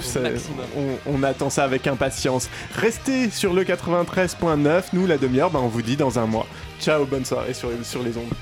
Speaker 2: On attend ça avec impatience. Restez sur le 93.9. Nous, la demi-heure, ben, on vous dit dans un mois. Ciao, bonne soirée sur, sur les ondes.